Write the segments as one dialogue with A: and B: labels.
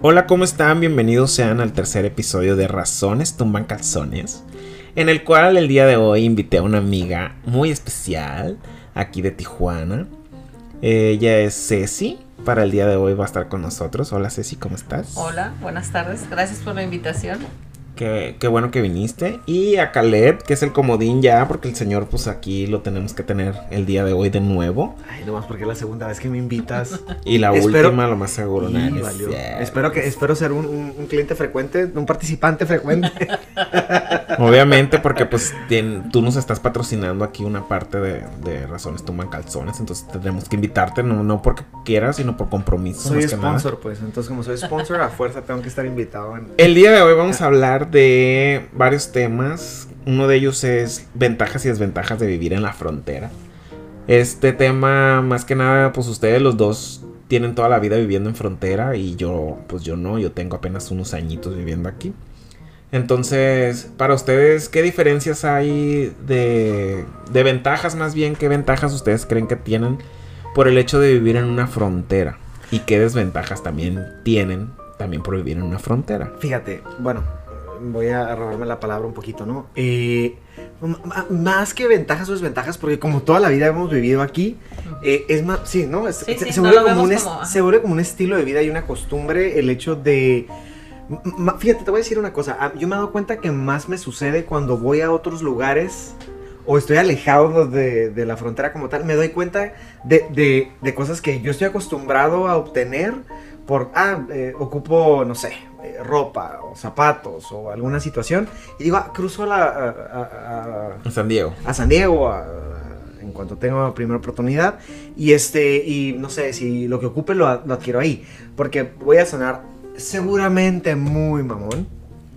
A: Hola, ¿cómo están? Bienvenidos sean al tercer episodio de Razones Tumban Calzones, en el cual el día de hoy invité a una amiga muy especial aquí de Tijuana. Ella es Ceci. Para el día de hoy va a estar con nosotros. Hola Ceci, ¿cómo estás?
B: Hola, buenas tardes. Gracias por la invitación.
A: Qué, qué, bueno que viniste. Y a Caleb, que es el comodín ya, porque el señor, pues aquí lo tenemos que tener el día de hoy de nuevo.
C: Ay, nomás porque es la segunda vez que me invitas.
A: Y la
C: Espero-
A: última, lo más seguro. No
C: valió.
A: cierto.
C: Espero que espero ser un, un- un cliente frecuente, un participante frecuente.
A: Obviamente, porque pues tú nos estás patrocinando aquí una parte de, de Razones Tumban Calzones, entonces tendremos que invitarte, no, no porque quieras, sino por compromiso.
C: soy
A: más que nada.
C: sponsor, pues. Entonces, como soy sponsor, a fuerza tengo que estar invitado. En...
A: El día de hoy vamos a hablar de varios temas. Uno de ellos es ventajas y desventajas de vivir en la frontera. Este tema, más que nada, pues ustedes los dos tienen toda la vida viviendo en frontera y yo, pues yo no, yo tengo apenas unos añitos viviendo aquí. Entonces, para ustedes, ¿qué diferencias hay de, de ventajas más bien? ¿Qué ventajas ustedes creen que tienen por el hecho de vivir en una frontera? ¿Y qué desventajas también tienen también por vivir en una frontera?
C: Fíjate, bueno, voy a robarme la palabra un poquito, ¿no? Eh, más que ventajas o desventajas, porque como toda la vida hemos vivido aquí, eh, es más, sí, ¿no? Es-
B: Sí,
C: se,
B: sí,
C: se vuelve como un
B: como,
C: como estilo de vida y una costumbre el hecho de... Fíjate, te voy a decir una cosa. ah, Yo me he dado cuenta que más me sucede cuando voy a otros lugares o estoy alejado de, de la frontera como tal. Me doy cuenta de, de- de cosas que yo estoy acostumbrado a obtener por, ah, eh, ocupo, no sé, eh, ropa o zapatos o alguna situación. Y digo, ah, cruzo a, la, a-
A: San Diego.
C: a- San Diego en cuanto tengo la primera oportunidad. Y este, y no sé, si lo que ocupe lo, lo adquiero ahí. Porque voy a sonar seguramente muy mamón.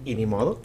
C: Y ni modo.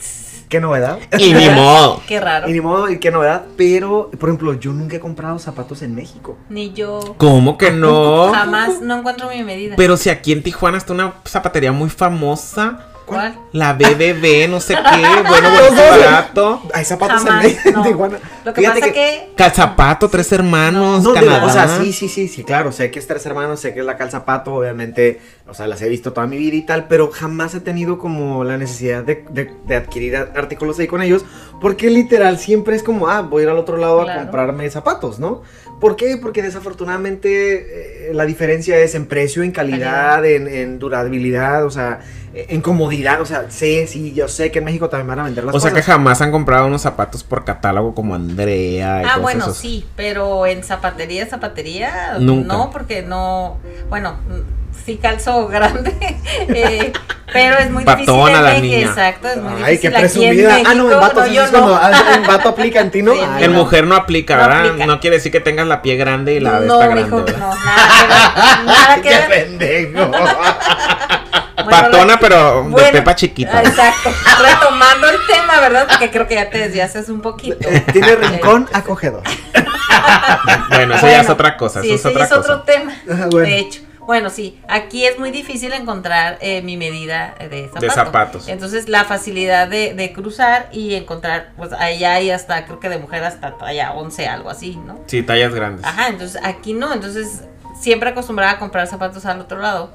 C: Qué novedad.
A: Y ni modo.
B: Qué raro.
C: Y ni modo, y qué novedad. Pero, por ejemplo, yo nunca he comprado zapatos en México.
B: Ni yo.
A: ¿Cómo que no?
B: Jamás no encuentro mi medida.
A: Pero si aquí en Tijuana está una zapatería muy famosa,
B: ¿Cuál?
A: la BBB, no sé qué, bueno, bueno, barato.
C: Hay zapatos
B: Jamás,
C: en
B: no.
C: Tijuana.
B: Lo que
C: Fíjate
B: pasa que,
A: Calzapato, tres hermanos,
C: No, de-
A: Canadá.
C: o sea, sí, sí, sí, sí, claro, sé que es Tres Hermanos, sé que es la Calzapato, obviamente, o sea, las he visto toda mi vida y tal, pero jamás he tenido como la necesidad de, de- de adquirir artículos ahí con ellos, porque literal siempre es como, ah, voy a ir al otro lado
B: Claro.
C: a comprarme zapatos, ¿no? ¿Por qué? Porque desafortunadamente eh, la diferencia es en precio, en calidad, en, en durabilidad, o sea, en comodidad, o sea, sé, sí, yo sé que en México también van a vender las
A: O sea que jamás han comprado unos zapatos por catálogo como Andrea y
B: ah, bueno,
A: esos.
B: sí, pero en zapatería, zapatería,
A: Nunca.
B: no, porque no, bueno, sí calzo grande, eh, pero es muy
A: Patona
B: difícil.
A: la niña.
B: Exacto, es muy
C: Ay, qué
B: difícil aquí en
C: presumida. Ah, no, en vato,
B: no,
C: sí,
B: yo
C: es cuando
B: no.
C: ah, en vato aplica en ti, ¿no?
B: Sí,
C: Ay,
A: En
B: no.
A: mujer no aplica,
B: No
A: ¿verdad?
B: aplica.
A: No quiere decir que tengas la pie grande y la de
B: mijo,
A: grande.
B: no, nada que ver, nada que
C: ¡Qué
B: ver.
C: pendejo!
B: Bueno,
A: Patona,
B: la-
A: pero de
B: bueno,
A: pepa chiquita.
B: Exacto. Retomando el tema, ¿verdad? Porque creo que ya te desviaste un poquito.
C: Tiene rincón acogedor.
A: Bueno, eso ya es otra cosa,
B: Sí,
A: eso es
B: ese
A: otra
B: ya es
A: cosa.
B: otro tema. De hecho. Bueno, sí, aquí es muy difícil encontrar eh, mi medida de zapato.
A: zapatos.
B: Entonces, la facilidad de, de cruzar y encontrar, pues allá hay hasta, creo que de mujer hasta talla 11, algo así, ¿no?
A: Sí, tallas grandes.
B: Ajá, entonces aquí no. Entonces, siempre acostumbrada a comprar zapatos al otro lado.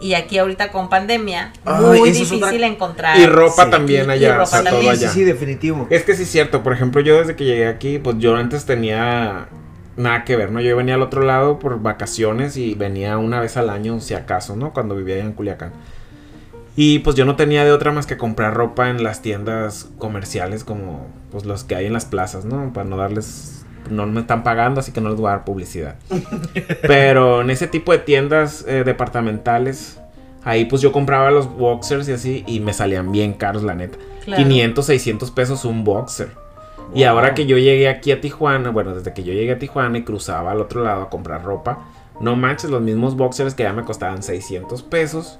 B: Y aquí ahorita con pandemia,
C: Ay,
B: muy
C: eso es
B: difícil
C: otra-
B: encontrar.
A: Y ropa
C: Sí.
A: también
B: y
A: allá,
B: ropa
A: o sea, todo
B: también.
C: Sí,
A: allá.
C: sí, definitivo.
A: Es que sí es cierto, por ejemplo, yo desde que llegué aquí, pues yo antes tenía nada que ver, ¿no? Yo venía al otro lado por vacaciones y venía una vez al año, si acaso, ¿no? Cuando vivía allá en Culiacán. Y pues yo no tenía de otra más que comprar ropa en las tiendas comerciales como pues los que hay en las plazas, ¿no? Para no darles no me están pagando, así que no les voy a dar publicidad. Pero en ese tipo de tiendas eh, departamentales, ahí pues yo compraba los boxers y así y me salían bien caros, la neta.
B: Claro.
A: 500, 600 pesos un boxer. Y ahora que yo llegué aquí a Tijuana, bueno, desde que yo llegué a Tijuana y cruzaba al otro lado a comprar ropa, no manches, los mismos boxers que ya me costaban 600 pesos.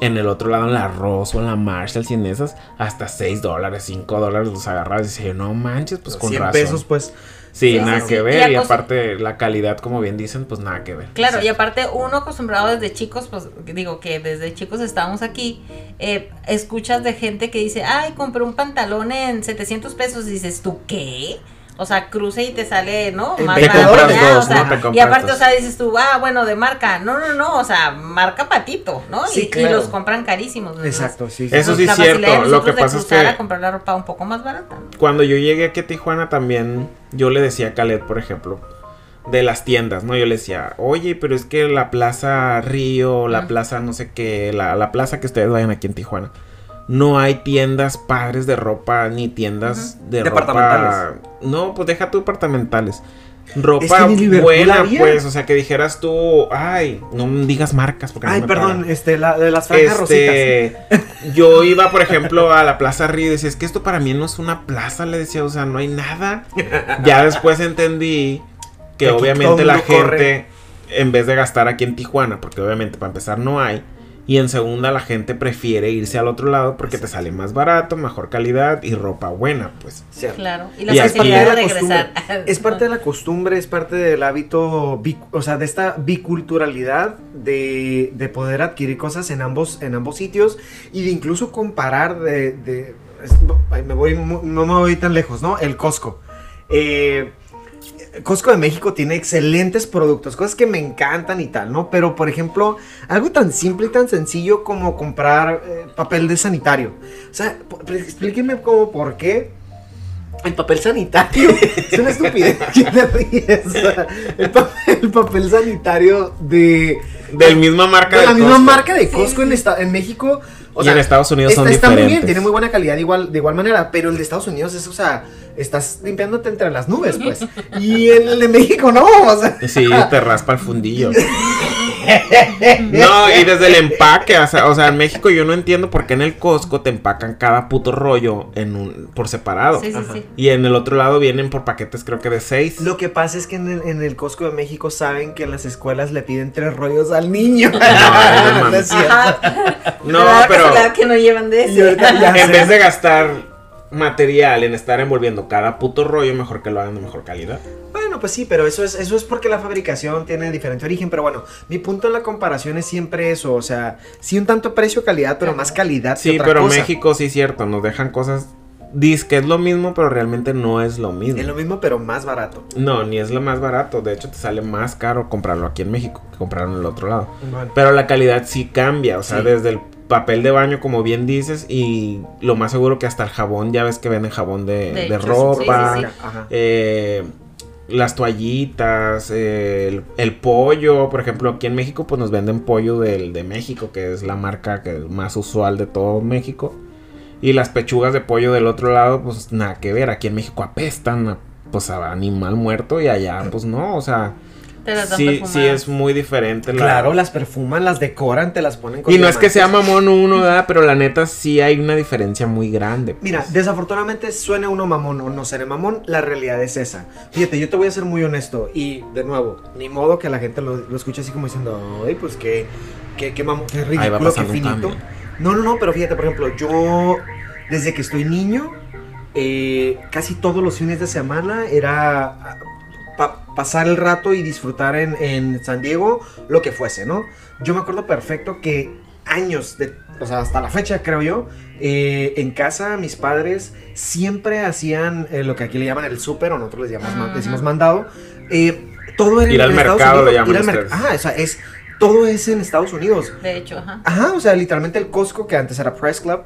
A: En el otro lado, en la Ross o en la Marshall, y en esas, hasta 6 dólares, 5 dólares los agarraba y decía, no manches, pues con
C: 100
A: razón.
C: pesos, pues.
A: Sí,
B: Sí,
A: nada
B: sí,
A: que
B: sí.
A: ver.
B: Y
A: aparte, la calidad, como bien dicen, pues nada que ver.
B: Claro, y aparte uno acostumbrado desde chicos, pues digo que desde chicos estábamos aquí, eh, escuchas de gente que dice, ay, compré un pantalón en 700 pesos, y dices, ¿tú qué? O sea, cruce y te sale, ¿no? Más
C: Te compras
A: dos,
B: o sea,
A: ¿no? Te
B: y aparte,
A: dos.
B: o sea, dices tú, ah, bueno, de marca. No, no, no, o sea, marca patito, ¿no?
C: Sí,
B: y, los compran carísimos. ¿no?
C: Exacto, sí. sí.
A: Eso sí es cierto, lo que pasa es
B: cruzar
A: que-
B: a comprar la ropa un poco más barata. ¿no?
A: Cuando yo llegué aquí a Tijuana también, yo le decía a Khaled, por ejemplo, de las tiendas, ¿no? Yo le decía, oye, pero es que la plaza Río, la plaza no sé qué, la, la plaza que ustedes vayan aquí en Tijuana, no hay tiendas padres de ropa, ni tiendas de ropa...
C: Departamentales.
A: No, pues deja tú departamentales.
C: Es
A: Ropa
C: que
A: buena, pues, o sea, que dijeras tú, ay, no digas marcas porque no
C: Ay,
A: me
C: perdón,
A: pagan".
C: este, la, de las franjas rositas.
A: Este, yo iba, por ejemplo, a la Plaza Río y decía, es que esto para mí no es una plaza, le decía, o sea, no hay nada. Ya después entendí que
C: aquí
A: obviamente la gente,
C: corre.
A: en vez de gastar aquí en Tijuana, porque obviamente para empezar no hay, y en segunda la gente prefiere irse al otro lado porque te sale más barato, mejor calidad y ropa buena, pues.
C: Cierto.
B: Claro. Y
A: Y
B: la facilidad de
C: la
B: regresar.
C: Es parte de la costumbre, es parte del hábito, bi- o sea, de esta biculturalidad de, de poder adquirir cosas en ambos, en ambos sitios y de incluso comparar de... es- me voy, mu- no me voy tan lejos, ¿no? El Costco. Eh, Costco de México tiene excelentes productos, cosas que me encantan y tal, ¿no? Pero, por ejemplo, algo tan simple y tan sencillo como comprar eh, papel de sanitario. O sea, po- explíquenme cómo, por qué el papel sanitario es una estupidez. ¿Qué te ríes? El papel sanitario de,
A: Del misma marca
C: de
A: de
C: la misma
A: Costco.
C: marca de Costco
B: sí.
C: En, esta- en México. O
A: Y
C: sea,
A: en Estados Unidos
C: está,
A: son
C: está muy bien, tiene muy buena calidad igual, de igual manera, pero el de Estados Unidos es, o sea, estás limpiándote entre las nubes, pues. Y el de México no, o sea.
A: Sí, te raspa el fundillo. No, y desde el empaque, o sea, o sea, en México yo no entiendo por qué en el Costco te empacan cada puto rollo en un, por separado.
B: Sí, sí,
C: Ajá.
B: sí.
A: Y en el otro lado vienen por paquetes creo que de seis.
C: Lo que pasa es que en el, en el Costco de México saben que en las escuelas le piden tres rollos al niño.
A: no
C: No es.
A: No, pero
B: que no llevan de
C: ahorita
B: ese.
A: en vez de gastar material en estar envolviendo cada puto rollo, mejor que lo hagan de mejor calidad.
C: Bueno, pues sí, pero eso es, eso es porque la fabricación tiene diferente origen. Pero bueno, mi punto en la comparación es siempre eso. O sea, sí un tanto precio-calidad, pero más calidad que
A: Sí,
C: otra
A: pero
C: cosa.
A: México sí es cierto, nos dejan cosas. Dice que es lo mismo, pero realmente no es lo mismo.
C: Es lo mismo, pero más barato.
A: No, ni es lo más barato. De hecho, te sale más caro comprarlo aquí en México que comprarlo en el otro lado.
C: Bueno.
A: Pero la calidad sí cambia. O sea,
C: Sí.
A: desde el papel de baño, como bien dices, y lo más seguro que hasta el jabón, ya ves que venden jabón de,
B: De
A: ropa.
B: sí, sí,
C: Ajá.
A: eh, las toallitas, el, el pollo, por ejemplo, aquí en México pues nos venden pollo del, de México, que es la marca que es más usual de todo México. Y las pechugas de pollo del otro lado, pues nada que ver, aquí en México apestan a, pues a animal muerto y allá pues no, o sea,
B: Te las dan
A: sí, sí es muy diferente. la-
C: Claro, las perfuman, las decoran, te las ponen con
A: Y no es que sea mamón uno, ¿verdad? Pero la neta sí hay una diferencia muy grande. pues.
C: Mira, desafortunadamente suene uno mamón o no seré mamón, la realidad es esa. Fíjate, yo te voy a ser muy honesto y de nuevo, ni modo que la gente lo, lo escuche así como diciendo, ay, pues qué, qué, qué mamón, qué ridículo, qué finito. No, no, no, pero fíjate, por ejemplo, yo desde que estoy niño, eh, casi todos los fines de semana era pasar el rato y disfrutar en, en San Diego lo que fuese, ¿no? Yo me acuerdo perfecto que años, de, o sea, hasta la fecha creo yo, eh, en casa mis padres siempre hacían eh, lo que aquí le llaman el súper, o nosotros les llamamos, ma-
B: Ajá.
C: decimos mandado. eh, todo era
A: Ir al
C: en Estados
A: mercado,
C: Unidos,
A: le llaman
C: ir al mer-
A: ustedes.
C: Ajá, o sea, es, todo es en Estados Unidos.
B: De hecho, ajá.
C: Ajá, o sea, literalmente el Costco, que antes era Press Club,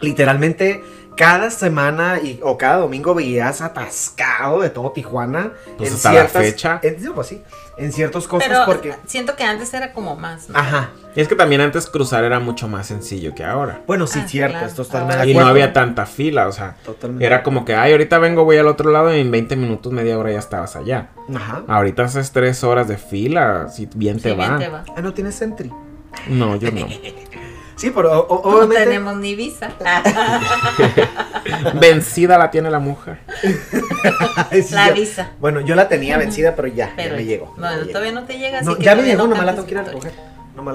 C: literalmente cada semana y, o cada domingo veías atascado de todo Tijuana.
A: Pues hasta la fecha.
C: En, sí, pues sí, en ciertos costos
B: Pero
C: porque...
B: siento que antes era como más. ¿no?
C: Ajá.
A: Y es que también antes cruzar era mucho más sencillo que ahora.
C: Bueno, sí,
B: Ah,
C: cierto,
B: claro.
C: esto está
B: Ahora
A: Y no había tanta fila, o sea,
C: Totalmente.
A: era como que, ay, ahorita vengo, voy al otro lado y en 20 minutos, media hora ya estabas allá.
C: Ajá.
A: Ahorita haces tres horas de fila, si bien te
B: Sí, bien
A: va.
B: te va.
C: Ah, no tienes Sentry.
A: No, yo no.
C: Sí, pero o-
B: No tenemos ni visa.
A: Vencida la tiene la mujer.
B: La visa.
C: Bueno, yo la tenía vencida, pero ya,
B: Pero
C: ya me llegó.
B: No,
C: ya me llegó.
B: todavía no te llega. así
C: No,
B: que
C: ya me llegó,
B: no
C: nomás la tengo que ir a recoger.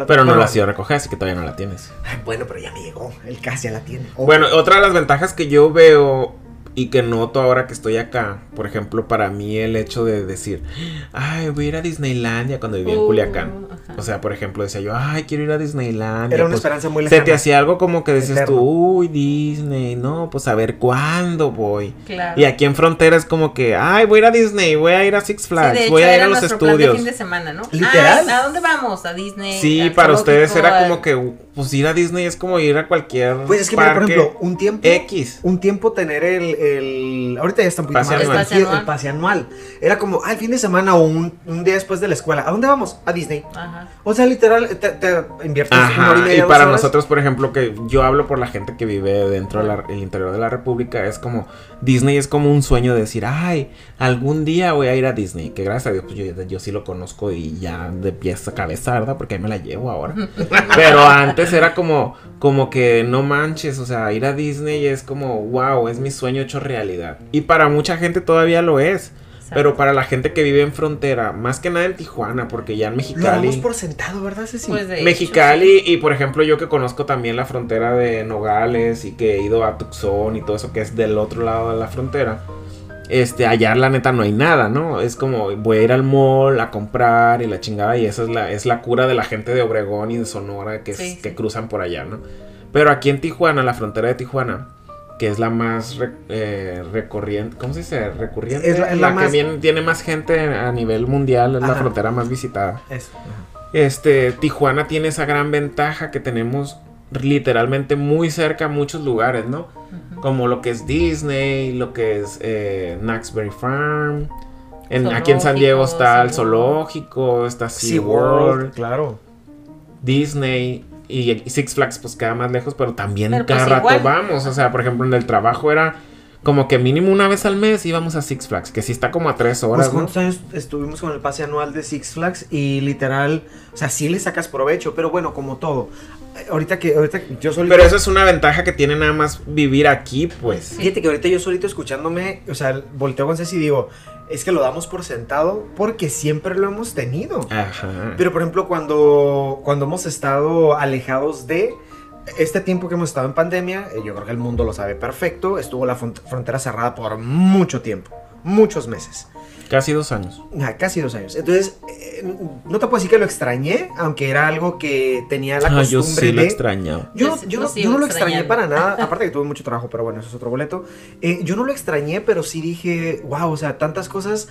A: Pero no la has ido a recoger, así que todavía no la tienes.
C: Ay, bueno, pero ya me llegó. El CAS ya la tiene. Oh,
A: Bueno, otra de las ventajas que yo veo y que noto ahora que estoy acá. Por ejemplo, para mí el hecho de decir, ay, voy a ir a Disneylandia cuando vivía en
B: Uh,
A: Culiacán.
B: ajá.
A: O sea, por ejemplo, decía yo, ay, quiero ir a Disneylandia.
C: Era una
A: Pues,
C: esperanza muy
A: se
C: lejana.
A: te hacía algo como que decías tú, uy, Disney, no, pues a ver cuándo voy.
B: Claro.
A: Y aquí en Frontera es como que, ay, voy a ir a Disney, voy a ir a Six
B: Sí,
A: Flags,
B: de hecho,
A: voy a ir
B: era
A: a los
B: nuestro plan de
A: estudios.
B: fin de semana, ¿no?
C: ¿Literal?
B: Ah, ¿A dónde vamos? A Disney.
A: Sí, para ustedes era
B: al-
A: como que, pues ir a Disney es como ir a cualquier
C: Pues es que, mira, por ejemplo, un tiempo.
A: X.
C: Un tiempo tener el, el- Ahorita ya está un poquito
A: Pase
C: más.
A: anual.
C: el,
B: Pase anual.
C: el pase anual. Era como, ah, el fin de semana o un, un día después de la escuela. ¿A dónde vamos? A Disney.
B: Ajá.
C: O sea, literal, te, te inviertes una
A: Ajá,
C: hora y media.
A: para
C: horas.
A: nosotros, por ejemplo, que yo hablo por la gente que vive dentro del interior de la República, es como, Disney es como un sueño de decir, ay, algún día voy a ir a Disney, que gracias a Dios, pues yo, yo sí lo conozco y ya de pies a cabeza, ¿verdad? Porque ahí me la llevo ahora. Pero antes era como, como que no manches, o sea, ir a Disney es como, wow, es mi sueño hecho realidad. Y para mucha gente todavía lo es. Pero para la gente que vive en frontera, más que nada en Tijuana, porque ya en
C: Lo
A: Mexicali...
C: damos por sentado, ¿verdad, Ceci?
B: Pues de hecho,
A: Mexicali y por ejemplo yo que conozco también la frontera de Nogales y que he ido a Tucson y todo eso que es del otro lado de la frontera. Este, allá la neta no hay nada, ¿no? Es como voy a ir al mall a comprar y la chingada y esa es la, es la cura de la gente de Obregón y de Sonora que, es-
B: Sí,
A: que cruzan por allá, ¿no? Pero aquí en Tijuana, la frontera de Tijuana, que es la más re- eh, recorriente, ¿cómo se dice? Recurriente.
C: Es la- es la
A: que
C: más-
A: viene- tiene más gente a nivel mundial, es la frontera más visitada.
C: Eso. ajá.
A: Este, Tijuana tiene esa gran ventaja que tenemos literalmente muy cerca a muchos lugares, ¿no? Como lo que es Disney, lo que es eh, Knoxbury Farm. En- aquí en San Diego está el zoológico, está
C: SeaWorld,
A: SeaWorld,
C: claro.
A: Disney y, y Six Flags pues queda más lejos, pero también
B: Pero,
A: cada
B: pues,
A: rato
B: igual.
A: vamos. O sea, por ejemplo, en el trabajo era como que mínimo una vez al mes íbamos a Six Flags, que sí está como a tres
C: Pues
A: horas, ¿no?
C: cuántos años estuvimos con el pase anual de Six Flags y literal, o sea, sí le sacas provecho, pero bueno, como todo. Ahorita que, ahorita yo solito.
A: Pero eso es una ventaja que tiene nada más vivir aquí, pues.
C: Fíjate que ahorita yo solito escuchándome, o sea, volteo con Ceci y digo, es que lo damos por sentado porque siempre lo hemos tenido.
A: Ajá.
C: Pero por ejemplo, cuando, cuando hemos estado alejados de este tiempo que hemos estado en pandemia, eh, yo creo que el mundo lo sabe perfecto, estuvo la front- frontera cerrada por mucho tiempo, muchos meses.
A: Casi dos años.
C: Ah, casi dos años. Entonces, eh, no te puedo decir que lo extrañé, aunque era algo que tenía la
A: Ah,
C: costumbre
A: yo sí lo
C: de...
A: extrañaba.
C: Yo,
B: Yo
C: no- yo
B: lo
C: no,
B: sigo
C: yo no lo extrañé para nada, aparte que tuve mucho trabajo, pero bueno, eso es otro boleto. Eh, yo no lo extrañé, pero sí dije, wow, o sea, tantas cosas,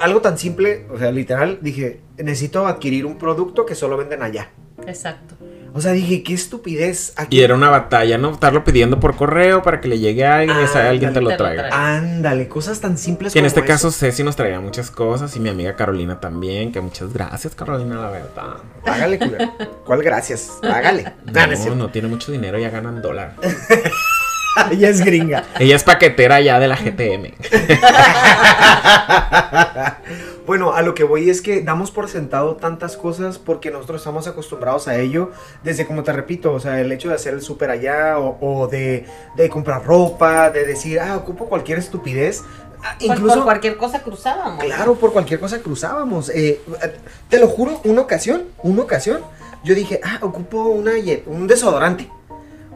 C: algo tan simple, o sea, literal, dije, necesito adquirir un producto que solo venden allá.
B: Exacto.
C: O sea, dije, qué estupidez. Aquí
A: Y era una batalla, ¿no? Estarlo pidiendo por correo para que le llegue a alguien y esa
C: Ah,
A: alguien te lo traiga.
C: Ándale, cosas tan simples
A: Que en este
C: eso.
A: caso Ceci nos traía muchas cosas y mi amiga Carolina también, que muchas gracias Carolina, la verdad.
C: Págale, culero. ¿Cuál gracias? Págale. Ah, no es
A: No, no tiene mucho dinero, ya ganan dólar.
C: Ella es gringa.
A: Ella es paquetera ya de la GTM.
C: Bueno, a lo que voy es que damos por sentado tantas cosas porque nosotros estamos acostumbrados a ello. Desde, como te repito, o sea, el hecho de hacer el súper allá o, o de, de comprar ropa, de decir, ah, ocupo cualquier estupidez. Ah,
B: Por-
C: Incluso,
B: por cualquier cosa cruzábamos.
C: claro, por cualquier cosa cruzábamos. Eh, te lo juro, una ocasión, una ocasión, yo dije, ah, ocupo una, un desodorante.